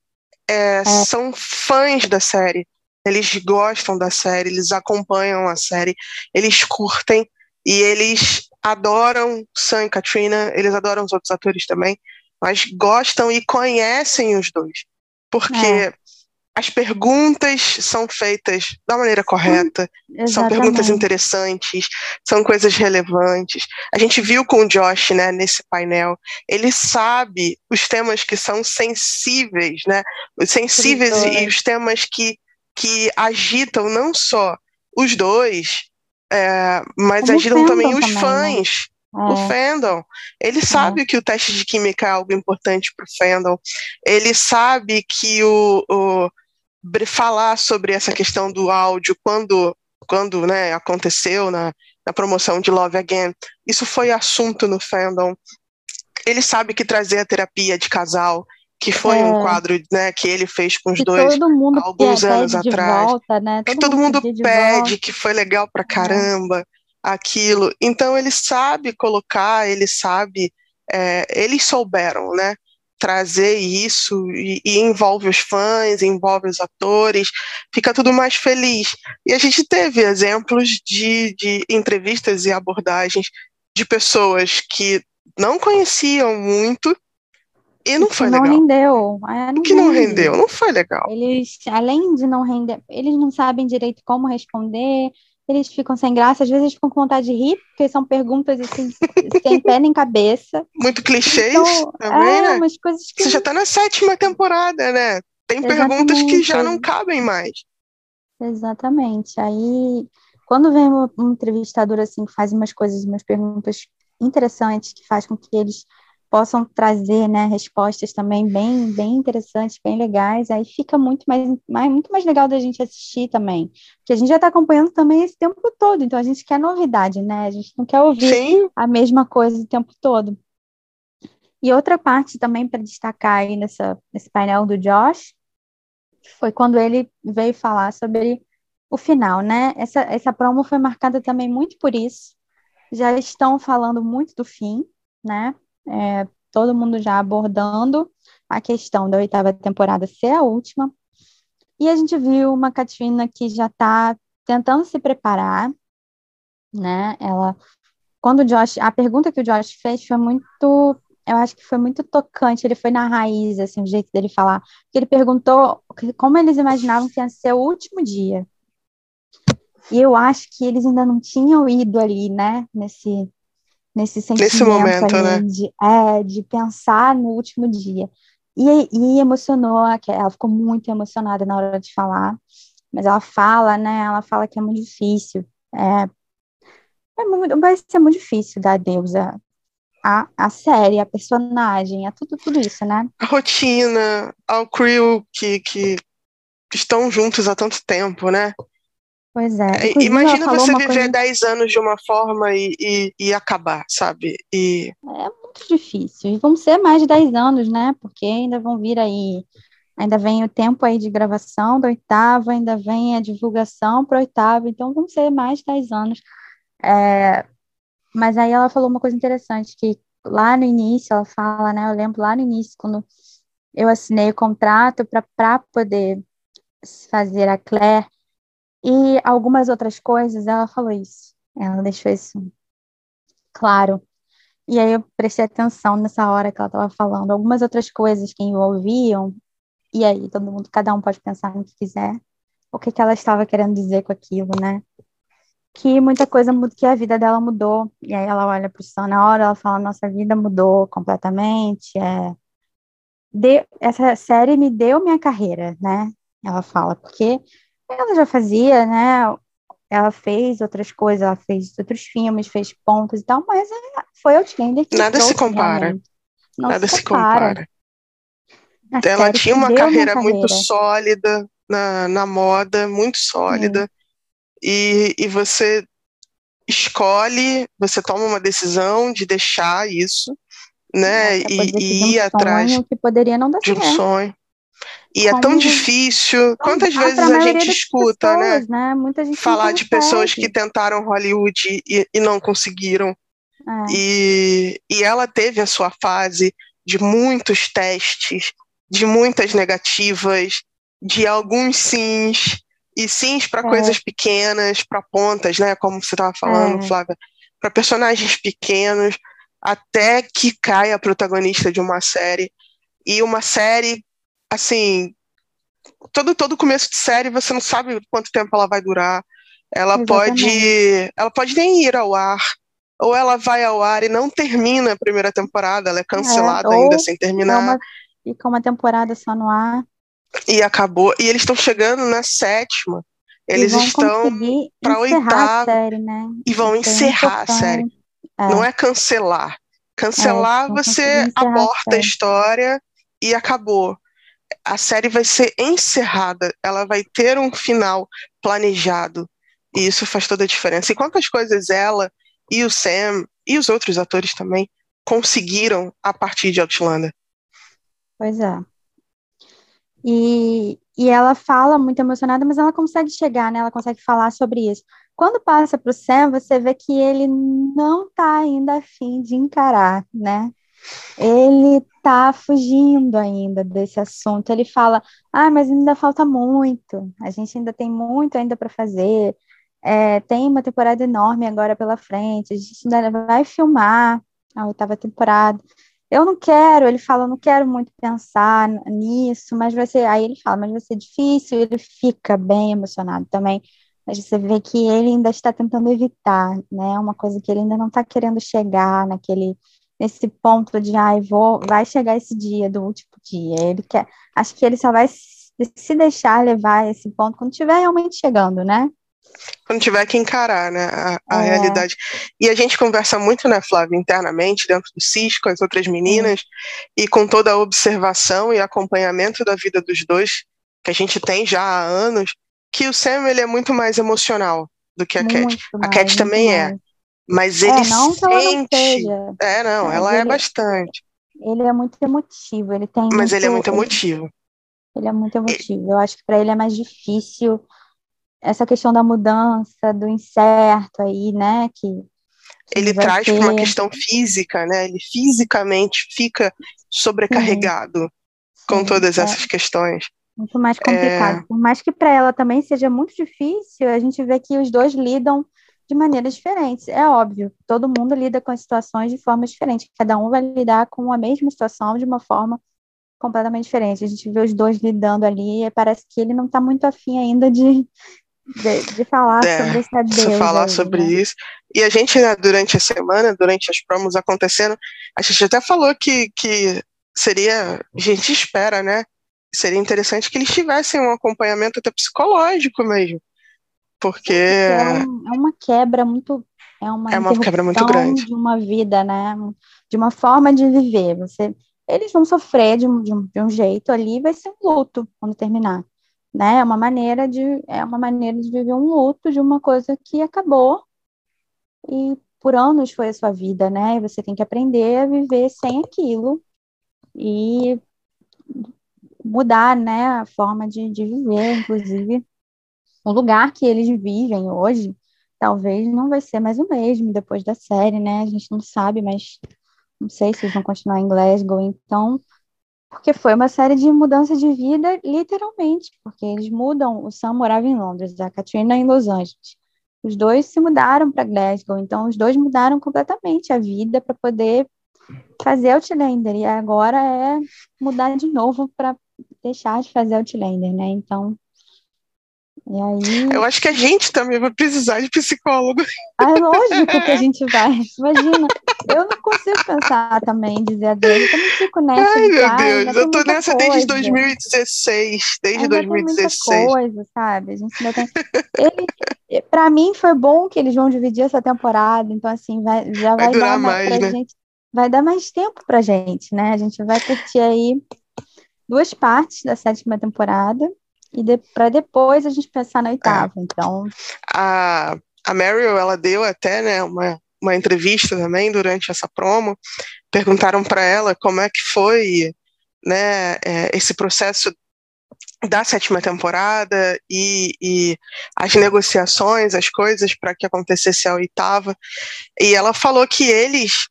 é, é. são fãs da série. Eles gostam da série, eles acompanham a série, eles curtem e eles adoram Sam e Katrina, eles adoram os outros atores também, mas gostam e conhecem os dois porque é. As perguntas são feitas da maneira correta, são perguntas interessantes, são coisas relevantes. A gente viu com o Josh, né, nesse painel, ele sabe os temas que são sensíveis, né, os sensíveis e os temas que, que agitam não só os dois, é, mas Como ajudam também os também, né? fãs. O É, fandom, ele sabe que o teste de química é algo importante para o fandom. Ele sabe que o, o falar sobre essa questão do áudio quando quando né, aconteceu na, na promoção de Love Again, isso foi assunto no fandom. Ele sabe que trazer a terapia de casal, que foi um É. quadro né, que ele fez com os que dois, todo mundo alguns anos atrás, volta, né? que todo mundo de pede, volta. É. que foi legal pra caramba, aquilo. Então ele sabe colocar, ele sabe, é, eles souberam, né? Trazer isso e, e envolve os fãs, envolve os atores, fica tudo mais feliz. E a gente teve exemplos de, de entrevistas e abordagens de pessoas que não conheciam muito e não foi não legal. rendeu. É, não Que não rende. rendeu, não foi legal. Eles, além de não render, eles não sabem direito como responder, eles ficam sem graça, às vezes eles ficam com vontade de rir, porque são perguntas assim, sem pé nem cabeça. Muito clichês Então, também, é, né? umas coisas que Você já tá na sétima temporada, né? Tem perguntas que Exatamente. já não cabem mais. Exatamente. Aí, quando vem um, um entrevistador assim, que faz umas coisas, umas perguntas interessantes, que faz com que eles possam trazer, né, respostas também bem, bem interessantes, bem legais, aí fica muito mais, mais, muito mais legal da gente assistir também. Porque a gente já está acompanhando também esse tempo todo, então a gente quer novidade, né? A gente não quer ouvir Sim, a mesma coisa o tempo todo. E outra parte também para destacar aí nessa, nesse painel do Josh foi quando ele veio falar sobre o final, né? Essa, essa promo foi marcada também muito por isso. Já estão falando muito do fim, né? É, todo mundo já abordando a questão da oitava temporada ser a última. E a gente viu uma Katrina que já está tentando se preparar, né? Ela, quando o Josh, a pergunta que o Josh fez foi muito, eu acho que foi muito tocante. Ele foi na raiz, assim, o jeito dele falar. Porque ele perguntou como eles imaginavam que ia ser o último dia. E eu acho que eles ainda não tinham ido ali, né? Nesse, nesse sentimento momento, ali né? de, é, de pensar no último dia. E, e emocionou, ela ficou muito emocionada na hora de falar. Mas ela fala, né? Ela fala que é muito difícil. É, é muito, vai ser muito difícil dar adeus a, a, a série, a personagem, a tudo, tudo isso, né? a rotina, ao crew que, que estão juntos há tanto tempo, né? Pois é. É, Inclusive, Imagina você viver coisa 10 anos de uma forma e, e, e acabar, sabe? E É muito difícil. E vão ser mais de 10 anos, né? Porque ainda vão vir aí, ainda vem o tempo aí de gravação do oitavo, ainda vem a divulgação para o oitavo, então vão ser mais de 10 anos. É, mas aí ela falou uma coisa interessante, que lá no início, ela fala, né? Eu lembro lá no início, quando eu assinei o contrato para poder fazer a Claire e algumas outras coisas, ela falou isso. Ela deixou isso claro. E aí eu prestei atenção nessa hora que ela estava falando. Algumas outras coisas que envolviam, e aí todo mundo, cada um pode pensar no que quiser, o que que ela estava querendo dizer com aquilo, né? Que muita coisa mudou, que a vida dela mudou. E aí ela olha para o Sam na hora, ela fala, nossa vida mudou completamente. É... Deu, essa série me deu minha carreira, né? Ela fala, porque ela já fazia, né? Ela fez outras coisas, ela fez outros filmes, fez pontos e tal, mas é, foi Outlander que nada se compara. Nada se se compara. A Ela tinha uma minha carreira muito carreira. sólida na, na moda, muito sólida. E, e você escolhe, você toma uma decisão de deixar isso, né? É, E, e ir atrás sonho que poderia não dar de um certo. sonho. E é tão difícil. Quantas Ah, vezes a gente escuta, né? pessoas, né? Muita gente Falar de pessoas que tentaram Hollywood e, e não conseguiram. É, E, e ela teve a sua fase de muitos testes, de muitas negativas, de alguns sims, e sims para É. coisas pequenas, para pontas, né? Como você estava falando, É. Flávia, para personagens pequenos, até que cai a protagonista de uma série. E uma série, assim, todo, todo começo de série você não sabe quanto tempo ela vai durar. Ela pode, ela pode nem ir ao ar, ou ela vai ao ar e não termina a primeira temporada, ela é cancelada É, ainda sem terminar uma, fica uma temporada só no ar. e acabou. E eles estão chegando na sétima. Eles estão para oitava série, né? e vão Isso encerrar a série. É. Não é cancelar. Cancelar, é, você aborta a, a história e acabou. A série vai ser encerrada, ela vai ter um final planejado. E isso faz toda a diferença. E quantas coisas ela e o Sam e os outros atores também conseguiram a partir de Outlander. Pois é. E, e ela fala muito emocionada, mas ela consegue chegar, né? Ela consegue falar sobre isso. Quando passa para o Sam, você vê que ele não está ainda afim de encarar, né? Ele está fugindo ainda desse assunto. Ele fala: Ah, mas ainda falta muito. A gente ainda tem muito ainda para fazer. É, tem uma temporada enorme agora pela frente. A gente ainda vai filmar a oitava temporada. Eu não quero, ele fala, não quero muito pensar nisso, mas vai ser, aí ele fala, mas vai ser difícil, ele fica bem emocionado também, mas você vê que ele ainda está tentando evitar, né, uma coisa que ele ainda não está querendo chegar naquele, nesse ponto de, ai, vou, vai chegar esse dia, do último dia, ele quer, acho que ele só vai se deixar levar esse ponto quando estiver realmente chegando, né, quando tiver que encarar né, a, a é. realidade. E a gente conversa muito, né, Flávia, internamente, dentro do CIS, com as outras meninas, é. e com toda a observação e acompanhamento da vida dos dois, que a gente tem já há anos, que o Sam ele é muito mais emocional do que a muito Cat. Mais, a Cat também é. Mas é, ele não sente. Não é, não, ela é ele, é bastante. Ele é muito emotivo, ele tem. Mas muito, ele é muito emotivo. Ele, ele é muito emotivo. Eu acho que para ele é mais difícil essa questão da mudança, do incerto aí, né? Que, que ele traz para uma questão física, né? Ele fisicamente fica sobrecarregado Sim. com Sim, todas é. essas questões. Muito mais complicado. É... Por mais que para ela também seja muito difícil, a gente vê que os dois lidam de maneiras diferentes. É óbvio, todo mundo lida com as situações de forma diferente. Cada um vai lidar com a mesma situação de uma forma completamente diferente. A gente vê os dois lidando ali e parece que ele não está muito afim ainda de, de, de falar é, sobre essa deusa. falar aí, sobre né? isso. E a gente, né, durante a semana, durante as promos acontecendo, a gente até falou que, que seria, a gente espera, né, seria interessante que eles tivessem um acompanhamento até psicológico mesmo, porque... É, um, é uma quebra muito... É uma, é uma quebra muito grande. De uma vida, né, de uma forma de viver. Você, eles vão sofrer de um, de um, de um jeito ali, vai ser um luto quando terminar né? É uma maneira de é uma maneira de viver um luto de uma coisa que acabou e por anos foi a sua vida, né? E você tem que aprender a viver sem aquilo e mudar, né, a forma de, de viver, inclusive o lugar que eles vivem hoje, talvez não vai ser mais o mesmo depois da série, né? A gente não sabe, mas não sei se eles vão continuar em Glasgow, então porque foi uma série de mudança de vida, literalmente, porque eles mudam. O Sam morava em Londres, a Katrina em Los Angeles. Os dois se mudaram para Glasgow, então os dois mudaram completamente a vida para poder fazer Outlander. E agora é mudar de novo para deixar de fazer Outlander, né? Então e aí... Eu acho que a gente também vai precisar de psicólogo. Ah, é lógico que a gente vai. Imagina, eu não consigo pensar também em dizer adeus. Eu também fico nessa. Ai, meu Deus, eu tô nessa coisa. desde 2016. Desde ainda 2016. Tem muita coisa, sabe? A gente ainda tem. Ele, pra mim foi bom que eles vão dividir essa temporada, então assim, vai, já vai, vai dar mais, pra né? gente. Vai dar mais tempo pra gente, né? A gente vai curtir aí duas partes da sétima temporada e de, para depois a gente pensar na oitava. É. Então. A, a Meryl, ela deu até né, uma, uma entrevista também durante essa promo. Perguntaram para ela como é que foi né, é, esse processo da sétima temporada e, e, as negociações, as coisas para que acontecesse a oitava. E ela falou que eles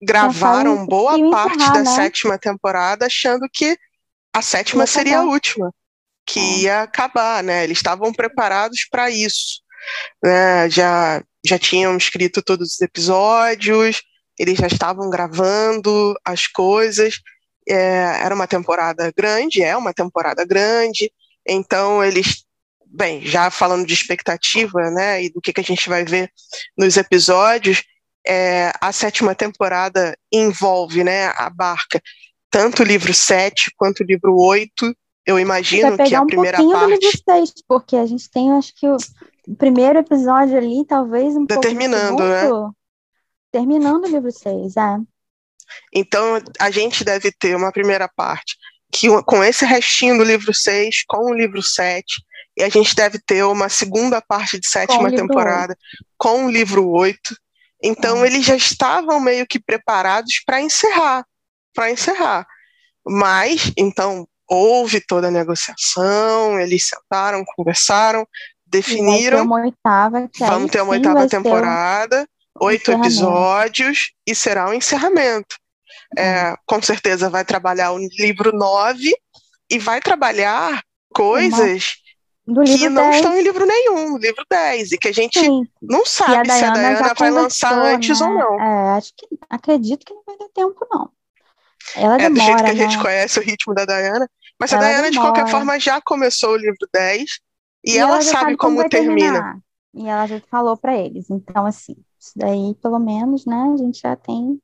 gravaram boa parte da né? sétima temporada achando que a sétima seria a última que ia acabar, né? Eles estavam preparados para isso, né? Já já tinham escrito todos os episódios, eles já estavam gravando as coisas. É, era uma temporada grande, é uma temporada grande, então eles, bem, já falando de expectativa, né, e do que, que a gente vai ver nos episódios, é, a sétima temporada envolve, né, abarca tanto o livro 7 quanto o livro 8, eu imagino que a um primeira parte. do livro 6, porque a gente tem, acho que o primeiro episódio ali, talvez um Determinando, pouco do né? terminando o livro 6, é. Então, a gente deve ter uma primeira parte que, com esse restinho do livro 6, com o livro 7, e a gente deve ter uma segunda parte de sétima livro temporada com o livro 8. Então, É. eles já estavam meio que preparados para encerrar, para encerrar. Mas, então, houve toda a negociação, eles sentaram, conversaram, vai ter definiram, uma oitava, vamos ter uma oitava ser um temporada, oito episódios, e será um encerramento. É, com certeza vai trabalhar o livro 9 e vai trabalhar coisas que não 10, estão em livro nenhum, livro 10, e que a gente sim. não E a sabe se a já vai lançar conversou, antes né? ou não. É, acho que acredito que não vai dar tempo, não. Ela É do jeito demora, que a gente né? conhece o ritmo da Diana, mas a Ela Diana, de qualquer forma, já começou o livro 10 e, ela, já sabe como, vai termina. terminar. E ela já falou para eles. Então, assim, isso daí, pelo menos, né, a gente já tem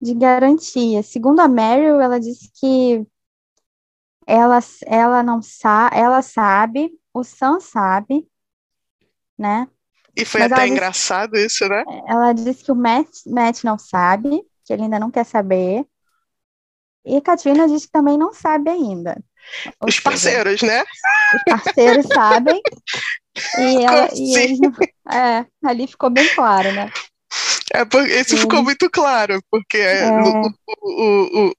de garantia. Segundo a Meryl, ela disse que ela, ela não sabe, ela sabe, o Sam sabe, né? E foi Mas até ela disse- engraçado isso, né? Ela disse que o Matt, Matt não sabe, que ele ainda não quer saber. E a Katrina diz que também não sabe ainda. Ou Os seja, parceiros, né? os parceiros sabem. E, ela, e assim? eles é, ali ficou bem claro, né? É, por- isso ficou muito claro, porque É. o, o, o,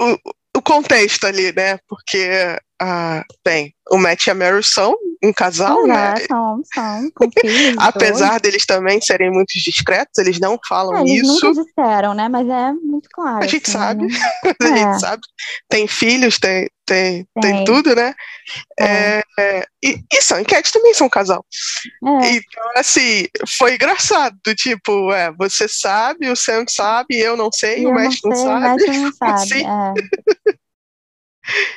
o, o contexto ali, né? Porque, ah, bem, o Matt e a Meryl são um casal, né? É, são, são, com filhos. Apesar deles também serem muito discretos, eles não falam É, eles isso. nunca disseram, né? Mas é muito claro. A gente assim, sabe. né? A É. gente sabe. Tem filhos, tem, tem, tem, Tem. tudo, né? É. É, é, e, e são enquetes também são um casal. É, Então, assim, foi engraçado. do Tipo, é, você sabe, o Sam sabe, eu não sei, e o eu não Matt sei, não o sabe. Matt não sabe. Assim, É.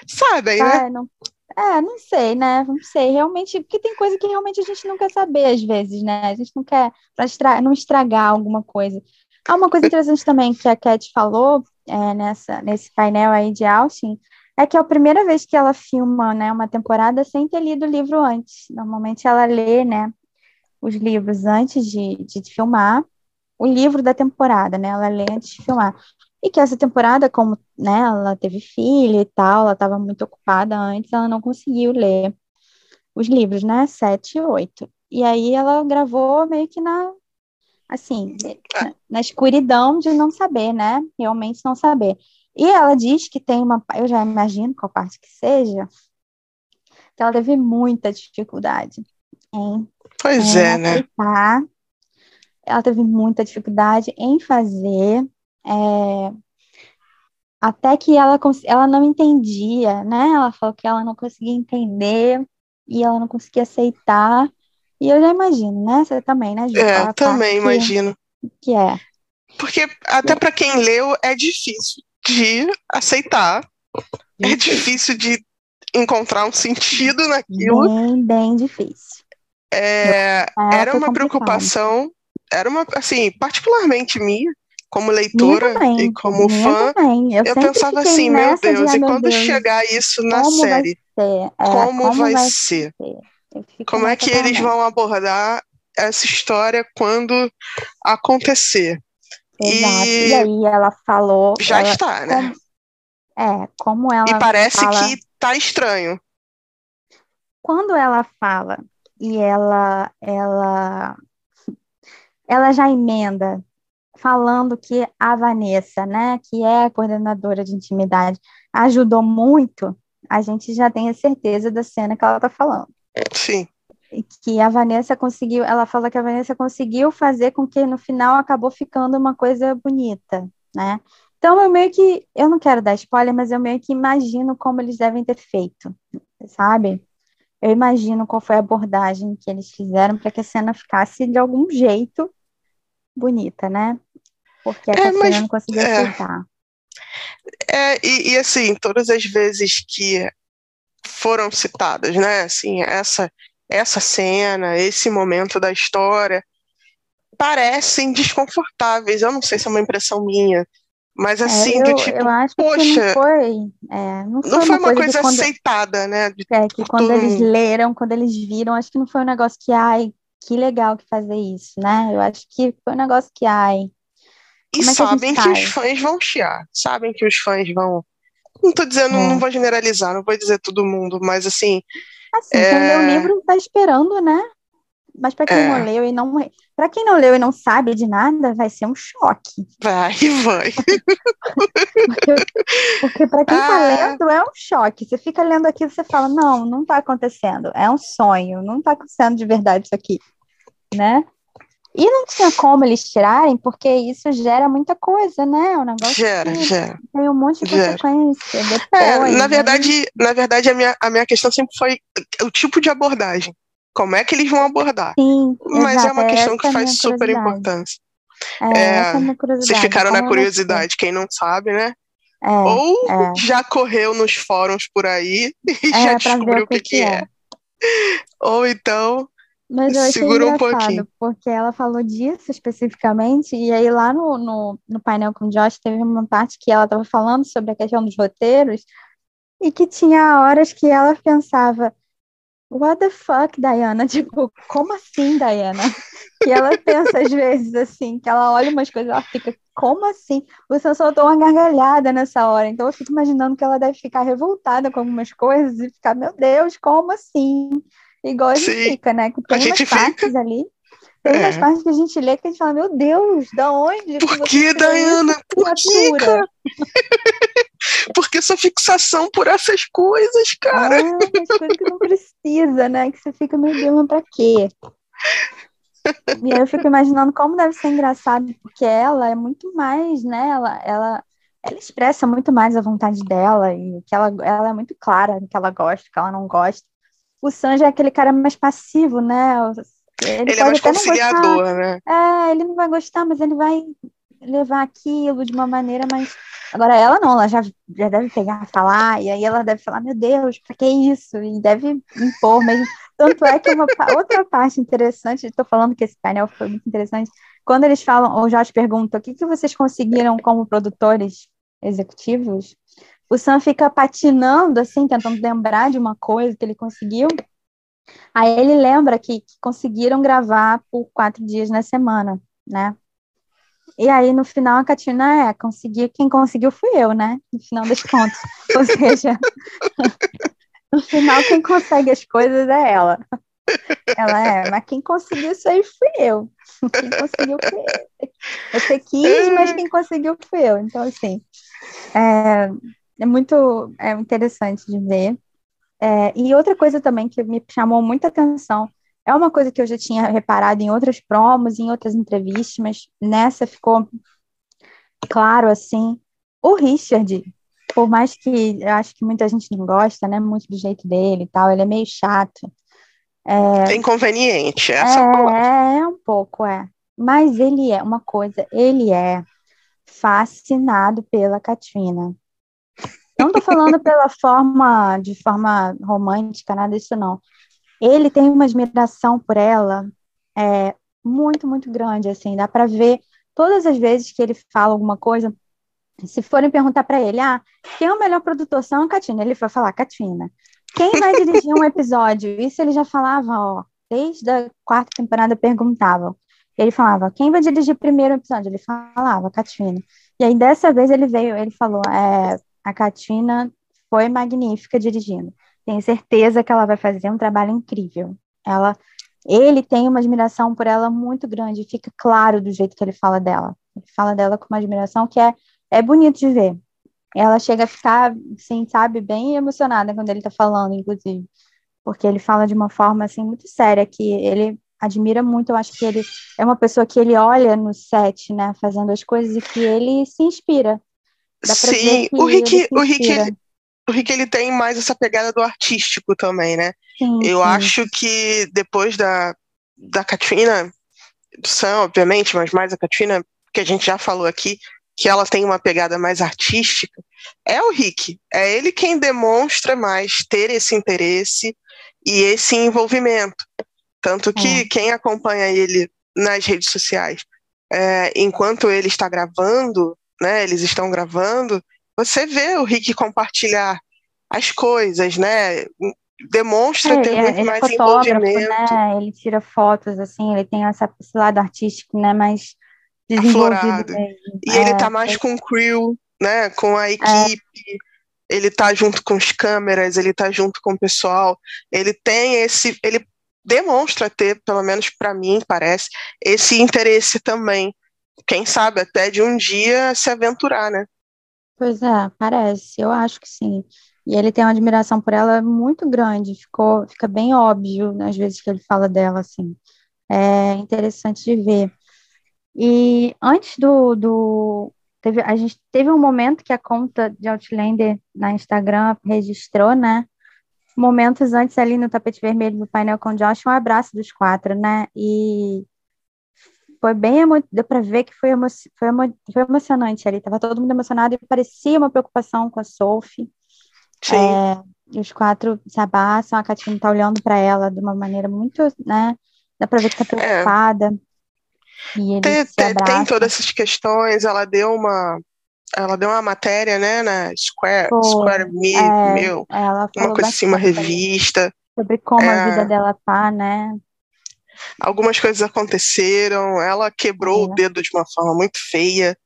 sabem, né? Ah, não, é, não sei, né? Não sei, realmente, porque tem coisa que realmente a gente não quer saber às vezes, né? A gente não quer para estra não estragar alguma coisa. Há uma coisa interessante também que a Cat falou é, nessa, nesse painel aí de Austin, é que é a primeira vez que ela filma, né, uma temporada sem ter lido o livro antes. Normalmente ela lê, né, os livros antes de, de filmar o livro da temporada, né? Ela lê antes de filmar. E que essa temporada, como né, ela teve filho e tal, ela estava muito ocupada antes, ela não conseguiu ler os livros, né? Sete e oito. E aí ela gravou meio que na, assim, na, na escuridão de não saber, né? Realmente não saber. E ela diz que tem uma, eu já imagino qual parte que seja, que ela teve muita dificuldade em Pois em é, né? aceitar. Ela teve muita dificuldade em fazer, é, até que ela, ela não entendia, né? Ela falou que ela não conseguia entender e ela não conseguia aceitar. E eu já imagino, né? Você também, né, Ju? É, também imagino. que é. Porque até para quem leu é difícil de aceitar, é difícil de encontrar um sentido naquilo. Bem, bem difícil. É, Ah, era uma complicado. preocupação, era uma, assim, particularmente minha, como leitora também, e como fã. Eu, eu pensava assim, meu nessa de, Deus, ai, e meu quando Deus, chegar isso na como vai série, ser? É, como vai ser? Eu fico Como é que eles vão abordar essa história quando acontecer? Exato. E E aí ela falou, já ela, está, né? como, é, como ela E parece fala, que tá estranho. quando ela fala e ela, ela, ela já emenda falando que a Vanessa, né, que é a coordenadora de intimidade, ajudou muito, a gente já tem a certeza da cena que ela está falando. Sim. Que a Vanessa conseguiu, ela fala que a Vanessa conseguiu fazer com que no final acabou ficando uma coisa bonita, né? Então eu meio que, eu não quero dar spoiler, mas eu meio que imagino como eles devem ter feito, sabe? Eu imagino qual foi a abordagem que eles fizeram para que a cena ficasse de algum jeito bonita, né? Porque a É, mas- não conseguiu é. aceitar. É, e, e, assim, todas as vezes que foram citadas, né? Assim, essa, essa cena, esse momento da história, parecem desconfortáveis. Eu não sei se é uma impressão minha, Mas assim, é, eu, do tipo, eu acho poxa, que não foi, é, não foi, não foi uma, coisa, coisa, quando, aceitada, né? É, que quando eles leram, quando eles viram, acho que não foi um negócio que, ai, que legal que fazer isso, né? Eu acho que foi um negócio que, ai. E é sabem que, que os fãs vão chiar, sabem que os fãs vão. Não tô dizendo, é. não vou generalizar, não vou dizer todo mundo, mas assim. Assim, quem lê o é livro tá esperando, né? Mas para quem é. não leu e não para quem não leu e não sabe de nada, vai ser um choque. Vai, vai. porque, para quem está ah. lendo é um choque. Você fica lendo aquilo, você fala: "Não, não está acontecendo. É um sonho. Não está acontecendo de verdade isso aqui", né? E não tinha como eles tirarem, porque isso gera muita coisa, né? O negócio gera, gera. tem um monte de gera. consequência. Depois, é, na né? verdade, na verdade a minha, a minha questão sempre foi o tipo de abordagem como é que eles vão abordar. Sim, Mas exato, é uma questão que faz super importância. É, é, vocês ficaram na curiosidade, quem não sabe, né? É, Ou é. já correu nos fóruns por aí e é, já descobriu o que, que, que é. é. Ou então mas eu achei Segura um pouquinho. Porque ela falou disso especificamente, e aí lá no, no, no painel com o Josh teve uma parte que ela estava falando sobre a questão dos roteiros, e que tinha horas que ela pensava, What the fuck, Diana? Tipo, como assim, Diana? Que ela pensa às vezes assim, que ela olha umas coisas e ela fica, como assim? Você soltou uma gargalhada nessa hora. Então eu fico imaginando que ela deve ficar revoltada com algumas coisas e ficar, meu Deus, como assim? Igual a gente Sim, fica, né? Que tem umas partes fica. ali. Tem é. umas partes que a gente lê que a gente fala, meu Deus, da onde? Por que, Diana? Por que, cara? Porque sua fixação por essas coisas, cara. Ah, as coisas que não precisa, né? Que você fica, meu Deus, mas pra quê? E aí eu fico imaginando como deve ser engraçado, porque ela é muito mais, né? Ela, ela, ela expressa muito mais a vontade dela e que ela, ela é muito clara que ela gosta, que ela não gosta. O Sanji é aquele cara mais passivo, né? Ele, ele é mais conciliador, né? É, ele não vai gostar, mas ele vai levar aquilo de uma maneira mais. Agora, ela não, ela já, já deve pegar, falar, e aí ela deve falar: Meu Deus, pra que isso? E deve impor mesmo. Tanto é que uma outra parte interessante, estou falando que esse painel foi muito interessante, quando eles falam, ou já te perguntam, o que, que vocês conseguiram como produtores executivos? O Sam fica patinando, assim, tentando lembrar de uma coisa que ele conseguiu. Aí ele lembra que, que conseguiram gravar por quatro dias na semana, né? E aí, no final, a Catina é, conseguiu, quem conseguiu fui eu, né? No final das contas. Ou seja, no final, quem consegue as coisas é ela. Ela é, mas quem conseguiu isso aí fui eu. Quem conseguiu foi eu. Você quis, mas quem conseguiu fui eu. Então, assim, é, é muito é interessante de ver. É, e outra coisa também que me chamou muita atenção é uma coisa que eu já tinha reparado em outras promos, em outras entrevistas, mas nessa ficou claro assim. O Richard, por mais que eu acho que muita gente não gosta, né, muito do jeito dele e tal, ele é meio chato. É, inconveniente, essa é, é um pouco, é. Mas ele é uma coisa, ele é fascinado pela Katrina. Não tô falando pela forma, de forma romântica, nada disso não ele tem uma admiração por ela é, muito, muito grande, assim, dá para ver todas as vezes que ele fala alguma coisa, se forem perguntar para ele, ah, quem é o melhor produtor? São a Katina. Ele vai falar, Katina. Quem vai dirigir um episódio? Isso ele já falava, ó, desde a quarta temporada perguntavam. Ele falava, quem vai dirigir o primeiro episódio? Ele falava, Katina. E aí, dessa vez, ele veio, ele falou, é, a Katina foi magnífica dirigindo. Tenho certeza que ela vai fazer um trabalho incrível. Ela, ele tem uma admiração por ela muito grande, fica claro do jeito que ele fala dela. Ele fala dela com uma admiração que é, é bonito de ver. Ela chega a ficar, assim, sabe, bem emocionada quando ele tá falando, inclusive. Porque ele fala de uma forma, assim, muito séria, que ele admira muito. Eu acho que ele é uma pessoa que ele olha no set, né, fazendo as coisas e que ele se inspira. Sim, o Rick, o Rick, o Rick ele tem mais essa pegada do artístico também, né? Sim, Eu sim. acho que depois da, da Katrina, do Sam, obviamente, mas mais a Katrina, que a gente já falou aqui, que ela tem uma pegada mais artística, é o Rick. É ele quem demonstra mais ter esse interesse e esse envolvimento. Tanto que é. quem acompanha ele nas redes sociais, é, enquanto ele está gravando, né, eles estão gravando, você vê o Rick compartilhar as coisas, né? Demonstra é, ter ele, muito ele mais é envolvimento. Né? Ele tira fotos, assim, ele tem essa, esse lado artístico, né? Mais desenvolvido. E é, ele tá mais é. com o crew, né? Com a equipe. Ele tá junto com os câmeras, ele tá junto com o pessoal. Ele tem esse, ele demonstra ter, pelo menos para mim parece, esse interesse também. Quem sabe até de um dia se aventurar, né? Pois é, parece. Eu acho que sim. E ele tem uma admiração por ela muito grande. Ficou, fica bem óbvio nas vezes que ele fala dela, assim. É interessante de ver. E antes do, do teve, a gente teve um momento que a conta de Outlander na Instagram registrou, né? Momentos antes ali no tapete vermelho do painel com Josh, um abraço dos quatro, né? E foi bem deu para ver que foi, emo foi, emo foi emocionante ali, tava todo mundo emocionado e parecia uma preocupação com a Sophie. Sim. É, os quatro se abraçam, a Katina tá olhando para ela de uma maneira muito, né? Dá para ver que tá é. preocupada. É. E tem, tem, tem todas essas questões, ela deu uma ela deu uma matéria, né, na Square, Pô, Square Me, é, meu, uma coisa assim, uma revista. Sobre como é, a vida dela tá, né? Algumas coisas aconteceram, ela quebrou é. o dedo de uma forma muito feia,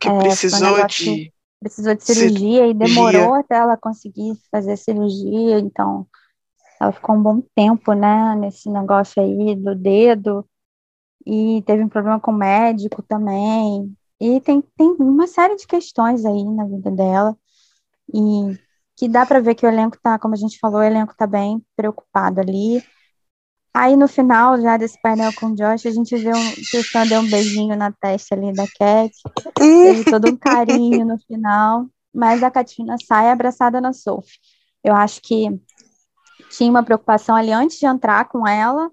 que é, precisou de. Precisou de cirurgia e demorou até ela conseguir fazer a cirurgia, então ela ficou um bom tempo, né, nesse negócio aí do dedo, e teve um problema com o médico também, e tem, tem uma série de questões aí na vida dela, e que dá para ver que o elenco tá, como a gente falou, o elenco tá bem preocupado ali, Aí no final já desse painel com o Josh, a gente vê um, que o Sam deu um beijinho na testa ali da Cat, teve todo um carinho no final, mas a Katina sai abraçada na Sophie. Eu acho que tinha uma preocupação ali antes de entrar com ela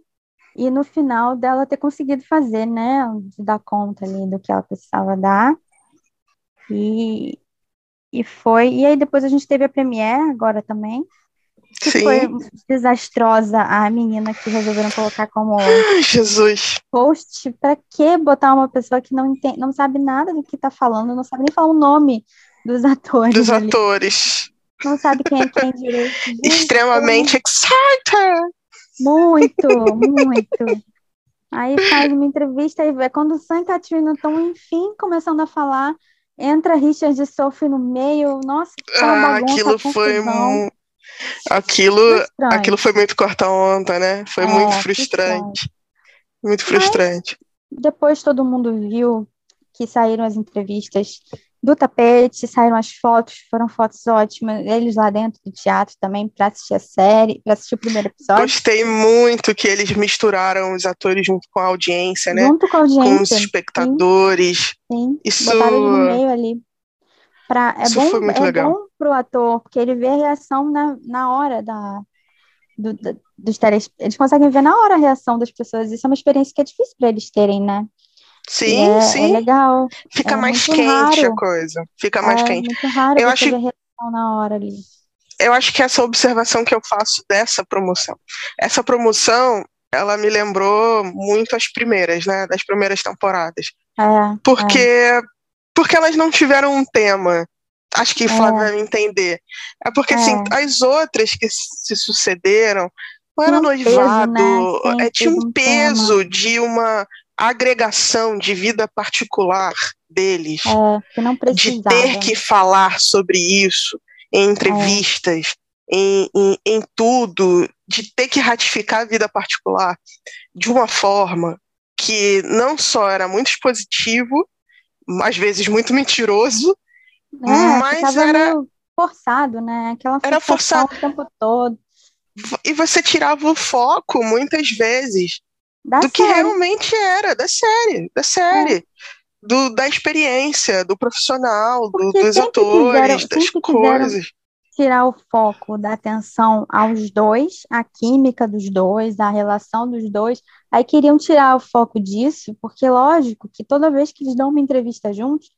e no final dela ter conseguido fazer, né, de dar conta ali do que ela precisava dar. E, e foi, e aí depois a gente teve a premiere agora também, que Sim. foi desastrosa a menina que resolveram colocar como Jesus. host. Para que botar uma pessoa que não entende, não sabe nada do que tá falando, não sabe nem falar o nome dos atores. Dos ali. atores. Não sabe quem é quem direito. Extremamente excited. Muito, muito. Aí faz uma entrevista e vê quando o Sam e Katrina estão, enfim, começando a falar, entra Richard e Sophie no meio. Nossa, que ah, bagunça, aquilo foi Aquilo, aquilo foi muito corta-onda, né? Foi é, muito frustrante. Muito frustrante. Mas depois todo mundo viu que saíram as entrevistas do tapete, saíram as fotos, foram fotos ótimas, eles lá dentro do teatro também, para assistir a série, para assistir o primeiro episódio. Gostei muito que eles misturaram os atores junto com a audiência, né? Junto com a audiência. Com os espectadores. Sim, sim. Isso... Botaram no meio ali. Pra, é Isso bom, foi muito é legal. bom pro ator, porque ele vê a reação na, na hora da, do, da, dos teles, eles conseguem ver na hora a reação das pessoas. Isso é uma experiência que é difícil para eles terem, né? Sim, é, sim. É legal. Fica é mais quente raro. a coisa. Fica mais é quente. muito raro eu acho... ver a reação na hora ali. Eu acho que essa observação que eu faço dessa promoção. Essa promoção, ela me lembrou muito as primeiras, né? Das primeiras temporadas. É, porque é porque elas não tiveram um tema. Acho que Flávia é. vai entender. É porque, assim, é. assim, as outras que se sucederam não era noivado, peso, né? é, tinha um peso tema. de uma agregação de vida particular deles. É, de ter que falar sobre isso em entrevistas, é. em, em, em tudo, de ter que ratificar a vida particular de uma forma que não só era muito expositivo, às vezes muito mentiroso, é, mas era forçado, né? Aquela era forçado o tempo todo. E você tirava o foco muitas vezes da do série. que realmente era da série, da série. É. Do, da experiência, do profissional, do, dos atores, quiseram, das coisas. Tirar o foco da atenção aos dois, a química dos dois, a relação dos dois. Aí queriam tirar o foco disso, porque lógico que toda vez que eles dão uma entrevista juntos,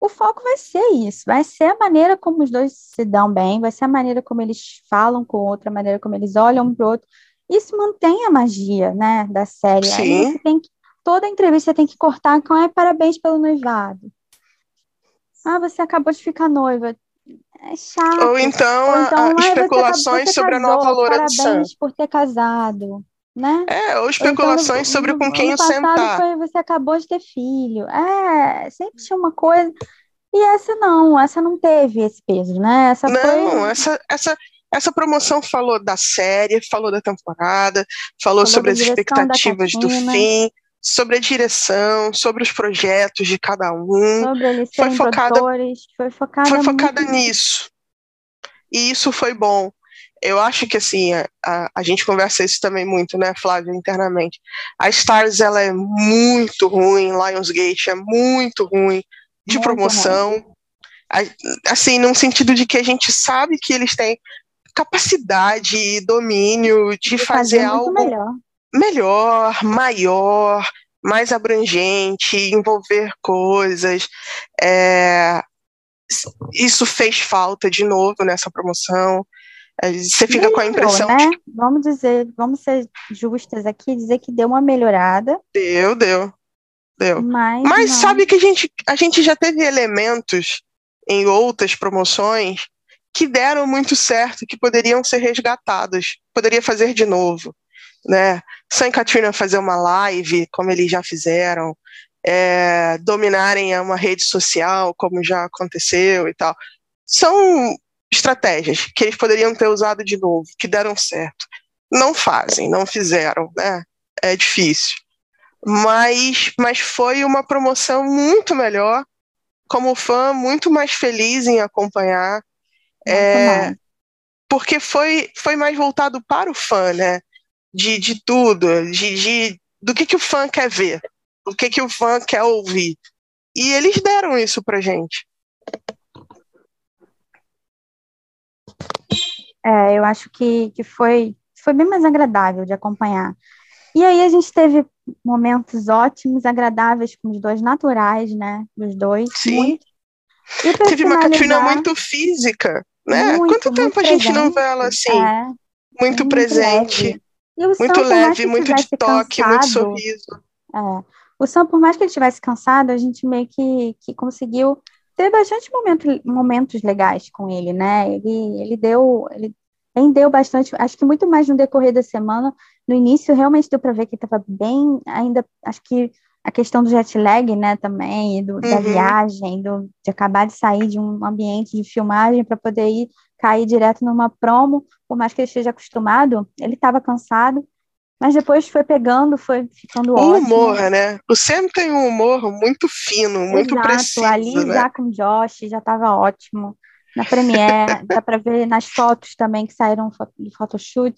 o foco vai ser isso, vai ser a maneira como os dois se dão bem, vai ser a maneira como eles falam com o outro, a maneira como eles olham um para o outro. Isso mantém a magia, né, da série. Sim. Aí você tem que, toda entrevista tem que cortar com, ai, parabéns pelo noivado. Ah, você acabou de ficar noiva. É chato. Ou então, Ou então a, especulações sobre casou, a nova loura do Parabéns por ter casado. Né? É, ou especulações ou então, sobre com quem o sentar. Foi, você acabou de ter filho. É, sempre tinha uma coisa. E essa não, essa não teve esse peso, né? Essa não, foi... essa, essa, essa promoção falou da série, falou da temporada, falou, falou sobre as expectativas do fim, sobre a direção, sobre os projetos de cada um. Sobre eles foi focada, foi focada, foi focada nisso. E isso foi bom. Eu acho que assim, a, a gente conversa isso também muito, né, Flávia, internamente. A Stars ela é muito ruim, Lionsgate é muito ruim de muito promoção. Ruim. Assim, num sentido de que a gente sabe que eles têm capacidade e domínio de, de fazer, fazer algo melhor. Melhor, maior, mais abrangente, envolver coisas. É, isso fez falta de novo nessa promoção. É, você fica Melhorou, com a impressão. Né? Vamos dizer, vamos ser justas aqui, dizer que deu uma melhorada. Deu, deu. Deu. Mas, Mas sabe que a gente, a gente já teve elementos em outras promoções que deram muito certo, que poderiam ser resgatados, poderia fazer de novo, né? Sam Katrina fazer uma live, como eles já fizeram, é, dominarem uma rede social, como já aconteceu e tal. São estratégias que eles poderiam ter usado de novo, que deram certo. Não fazem, não fizeram, né? É difícil. Mas, mas foi uma promoção muito melhor, como fã, muito mais feliz em acompanhar. É, porque foi, foi mais voltado para o fã, né? De, de tudo, de, de, do que, que o fã quer ver, do que, que o fã quer ouvir. E eles deram isso pra gente. É, eu acho que, que foi, foi bem mais agradável de acompanhar. E aí a gente teve momentos ótimos, agradáveis com os dois naturais, né? Os dois. Sim. Muito. Teve uma Katrina muito física, né? Muito, Quanto tempo a gente não vê ela assim? É, muito, muito presente. Leve. Muito leve, muito de toque, cansado, muito sorriso. É. O Sam, por mais que ele estivesse cansado, a gente meio que, que conseguiu ter bastante momento, momentos legais com ele, né? Ele, ele deu, ele rendeu bastante, acho que muito mais no decorrer da semana. No início, realmente deu para ver que estava bem, ainda, acho que a questão do jet lag, né, também, do, uhum. da viagem, do, de acabar de sair de um ambiente de filmagem para poder ir cair direto numa promo, por mais que ele esteja acostumado, ele estava cansado, mas depois foi pegando, foi ficando o ótimo. humor, né? O Sam tem um humor muito fino, muito Exato. preciso. Ali né? já com o Josh já estava ótimo. Na Premiere, dá para ver nas fotos também que saíram de photoshoot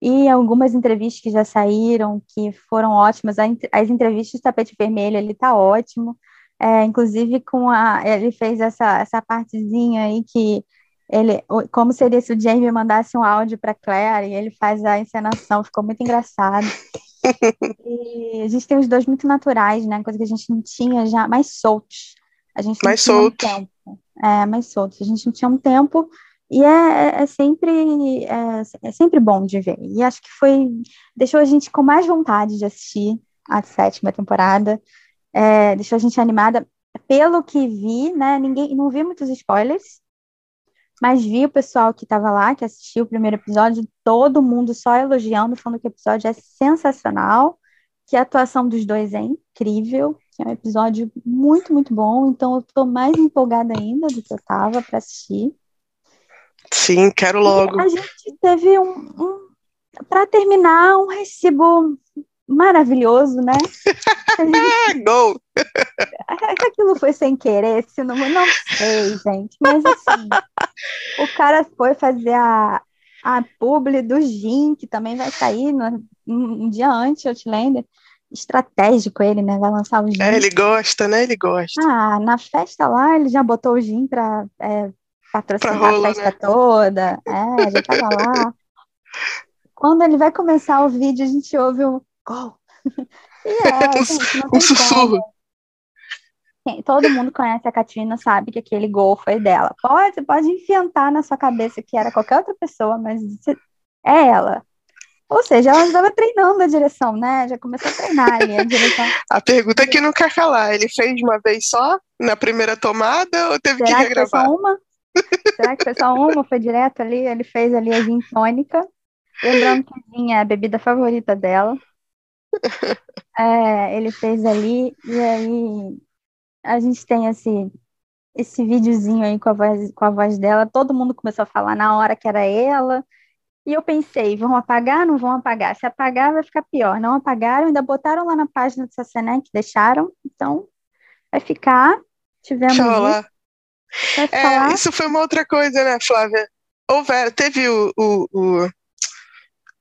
e algumas entrevistas que já saíram, que foram ótimas. As entrevistas do Tapete Vermelho, ele tá ótimo. É, inclusive, com a, ele fez essa, essa partezinha aí que ele, como seria se o Jamie mandasse um áudio para Claire e ele faz a encenação, ficou muito engraçado. e a gente tem os dois muito naturais, né? Coisa que a gente não tinha já, mais soltos. A gente mais solto. Um tempo. É, mais soltos. A gente não tinha um tempo e é, é, é sempre, é, é, sempre bom de ver. E acho que foi. Deixou a gente com mais vontade de assistir a sétima temporada. É, deixou a gente animada. Pelo que vi, né? Ninguém, não vi muitos spoilers, mas vi o pessoal que estava lá, que assistiu o primeiro episódio, todo mundo só elogiando, falando que o episódio é sensacional, que a atuação dos dois é incrível, que é um episódio muito, muito bom. Então eu estou mais empolgada ainda do que eu estava para assistir. Sim, quero logo. E a gente teve um, um para terminar, um recibo maravilhoso, né? Gente... Gol! Aquilo foi sem querer, se não, não sei, gente. Mas assim, o cara foi fazer a, a publi do Gin, que também vai sair no, um dia antes, Outlander. Estratégico ele, né? Vai lançar o Gin. É, ele gosta, né? Ele gosta. Ah, na festa lá, ele já botou o Gin para é, patrocinar rola, a festa né? toda. É, já tava lá. Quando ele vai começar o vídeo, a gente ouve um gol. E é, gente, um sussurro. Todo mundo conhece a Katrina, sabe que aquele gol foi dela. Pode, pode enfiantar na sua cabeça que era qualquer outra pessoa, mas é ela. Ou seja, ela estava treinando a direção, né? Já começou a treinar ali a direção. A pergunta é que não quer calar. Ele fez uma vez só, na primeira tomada, ou teve Será que regravar? Que foi só uma? Será que foi só uma? Foi direto ali? Ele fez ali a gin tônica. Lembrando que gin é a bebida favorita dela. É, ele fez ali, e aí a gente tem esse, esse videozinho aí com a, voz, com a voz dela. Todo mundo começou a falar na hora que era ela. E eu pensei, vão apagar? Não vão apagar. Se apagar, vai ficar pior. Não apagaram, ainda botaram lá na página do Sacenet, deixaram. Então, vai ficar. Tivemos isso. É, isso foi uma outra coisa, né, Flávia? Houver, teve o, o, o,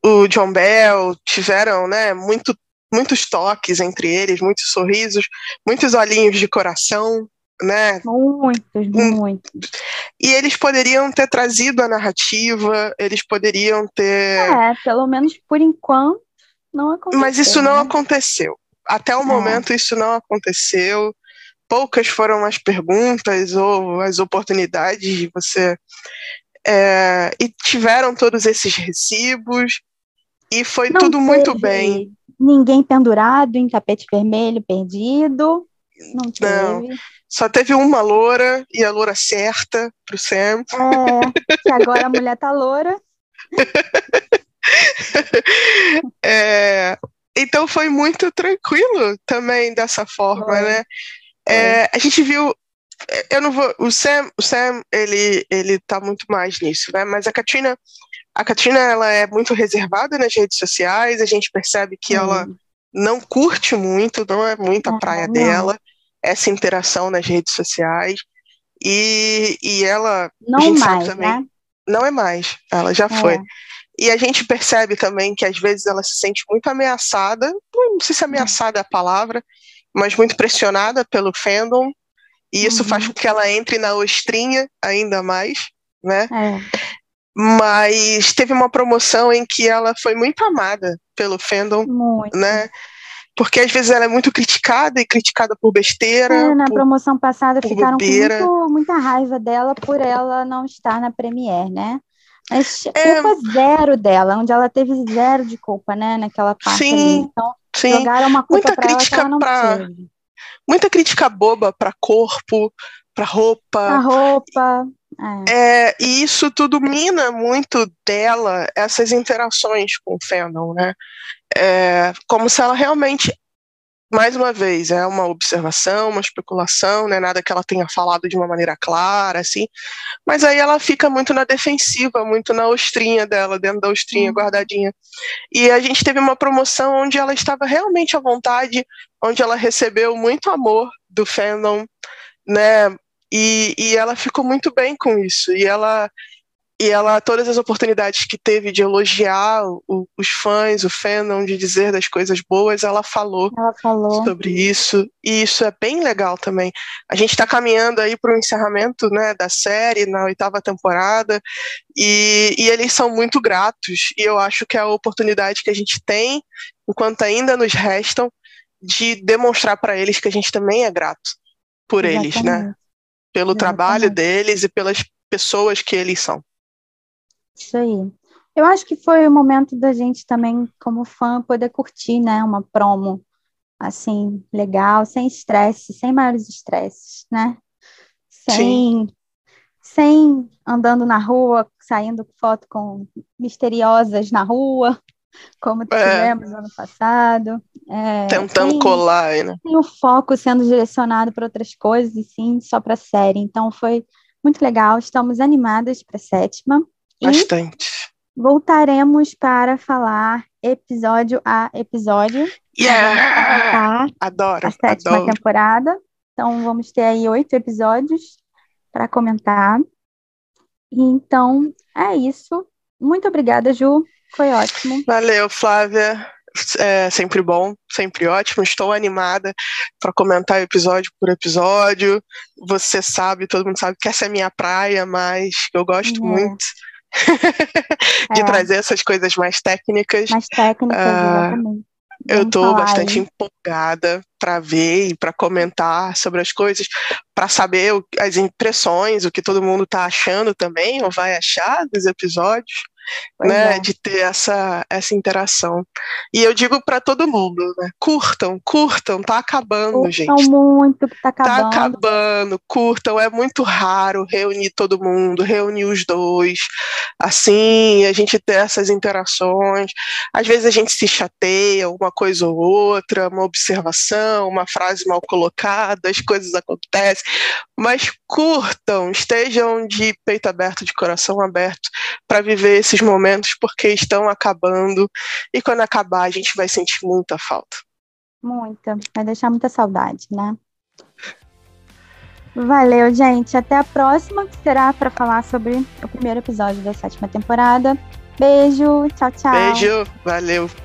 o John Bell, tiveram né, muito, muitos toques entre eles, muitos sorrisos, muitos olhinhos de coração, né? Muitos, muitos. E eles poderiam ter trazido a narrativa, eles poderiam ter. É, pelo menos por enquanto não aconteceu. Mas isso não né? aconteceu. Até o é. momento isso não aconteceu. Poucas foram as perguntas ou as oportunidades de você. É, e tiveram todos esses recibos, e foi não tudo muito bem. Ninguém pendurado em tapete vermelho, perdido. Não teve. Não. Só teve uma loura e a loura certa pro Sam. É, que agora a mulher tá loura. é, então foi muito tranquilo também dessa forma, foi. né? É, a gente viu. Eu não vou. O Sam, o Sam ele, ele tá muito mais nisso, né? Mas a Katrina, a Katrina ela é muito reservada nas redes sociais, a gente percebe que ela não curte muito, não é muito a praia dela essa interação nas redes sociais. E, e ela. Não mais, também, né? Não é mais, ela já é. foi. E a gente percebe também que às vezes ela se sente muito ameaçada, não sei se ameaçada é a palavra, mas muito pressionada pelo fandom, e isso uhum. faz com que ela entre na ostrinha ainda mais, né? É. Mas teve uma promoção em que ela foi muito amada pelo fandom, muito. né? porque às vezes ela é muito criticada e criticada por besteira. É, na por, promoção passada ficaram bobeira. com muito, muita raiva dela por ela não estar na Premiere, né? Mas é, culpa zero dela, onde ela teve zero de culpa, né? Naquela parte sim, ali. Então, sim. jogaram uma culpa muita crítica teve. Muita crítica boba para corpo, para roupa. Pra roupa. É. é. e isso tudo mina muito dela, essas interações com o fandom, né? É, como se ela realmente, mais uma vez, é uma observação, uma especulação, não é nada que ela tenha falado de uma maneira clara, assim, mas aí ela fica muito na defensiva, muito na ostrinha dela, dentro da ostrinha, uhum. guardadinha. E a gente teve uma promoção onde ela estava realmente à vontade, onde ela recebeu muito amor do fandom, né? E, e ela ficou muito bem com isso. E ela, e ela, todas as oportunidades que teve de elogiar o, os fãs, o fandom, de dizer das coisas boas, ela falou, ela falou, sobre isso. E isso é bem legal também. A gente está caminhando aí para o encerramento né, da série, na oitava temporada, e, e eles são muito gratos. E eu acho que é a oportunidade que a gente tem, enquanto ainda nos restam, de demonstrar para eles que a gente também é grato por Exatamente. eles, né? Pelo Exatamente. trabalho deles e pelas pessoas que eles são. Isso aí. Eu acho que foi o momento da gente também, como fã, poder curtir, né, uma promo assim, legal, sem estresse, sem maiores estresses, né? Sem, Sim. sem andando na rua, saindo foto com misteriosas na rua, como é. tivemos ano passado. É, Tentando sem, colar, né? Sem o foco sendo direcionado para outras coisas, e sim só para a série. Então foi muito legal, estamos animadas para a sétima. Bastante. voltaremos para falar episódio a episódio. Yeah! Adoro. A sétima adoro. temporada. Então vamos ter aí oito episódios para comentar. Então é isso. Muito obrigada, Ju. Foi ótimo. Valeu, Flávia. É sempre bom, sempre ótimo. Estou animada para comentar episódio por episódio. Você sabe, todo mundo sabe que essa é minha praia, mas eu gosto é. muito de é. trazer essas coisas mais técnicas. Mais técnicas, uh, exatamente. Eu estou bastante aí. empolgada para ver e para comentar sobre as coisas, para saber o, as impressões, o que todo mundo está achando também, ou vai achar dos episódios. Né, é. de ter essa, essa interação. E eu digo para todo mundo, né, curtam, curtam, tá acabando, curtam gente. Curtam muito tá, tá acabando. Tá acabando, curtam, é muito raro reunir todo mundo, reunir os dois, assim, a gente ter essas interações. Às vezes a gente se chateia, uma coisa ou outra, uma observação, uma frase mal colocada, as coisas acontecem, mas curtam, estejam de peito aberto, de coração aberto, para viver esses momentos, porque estão acabando, e quando acabar, a gente vai sentir muita falta. Muita, vai deixar muita saudade, né? Valeu, gente. Até a próxima, que será para falar sobre o primeiro episódio da sétima temporada. Beijo, tchau, tchau. Beijo, valeu.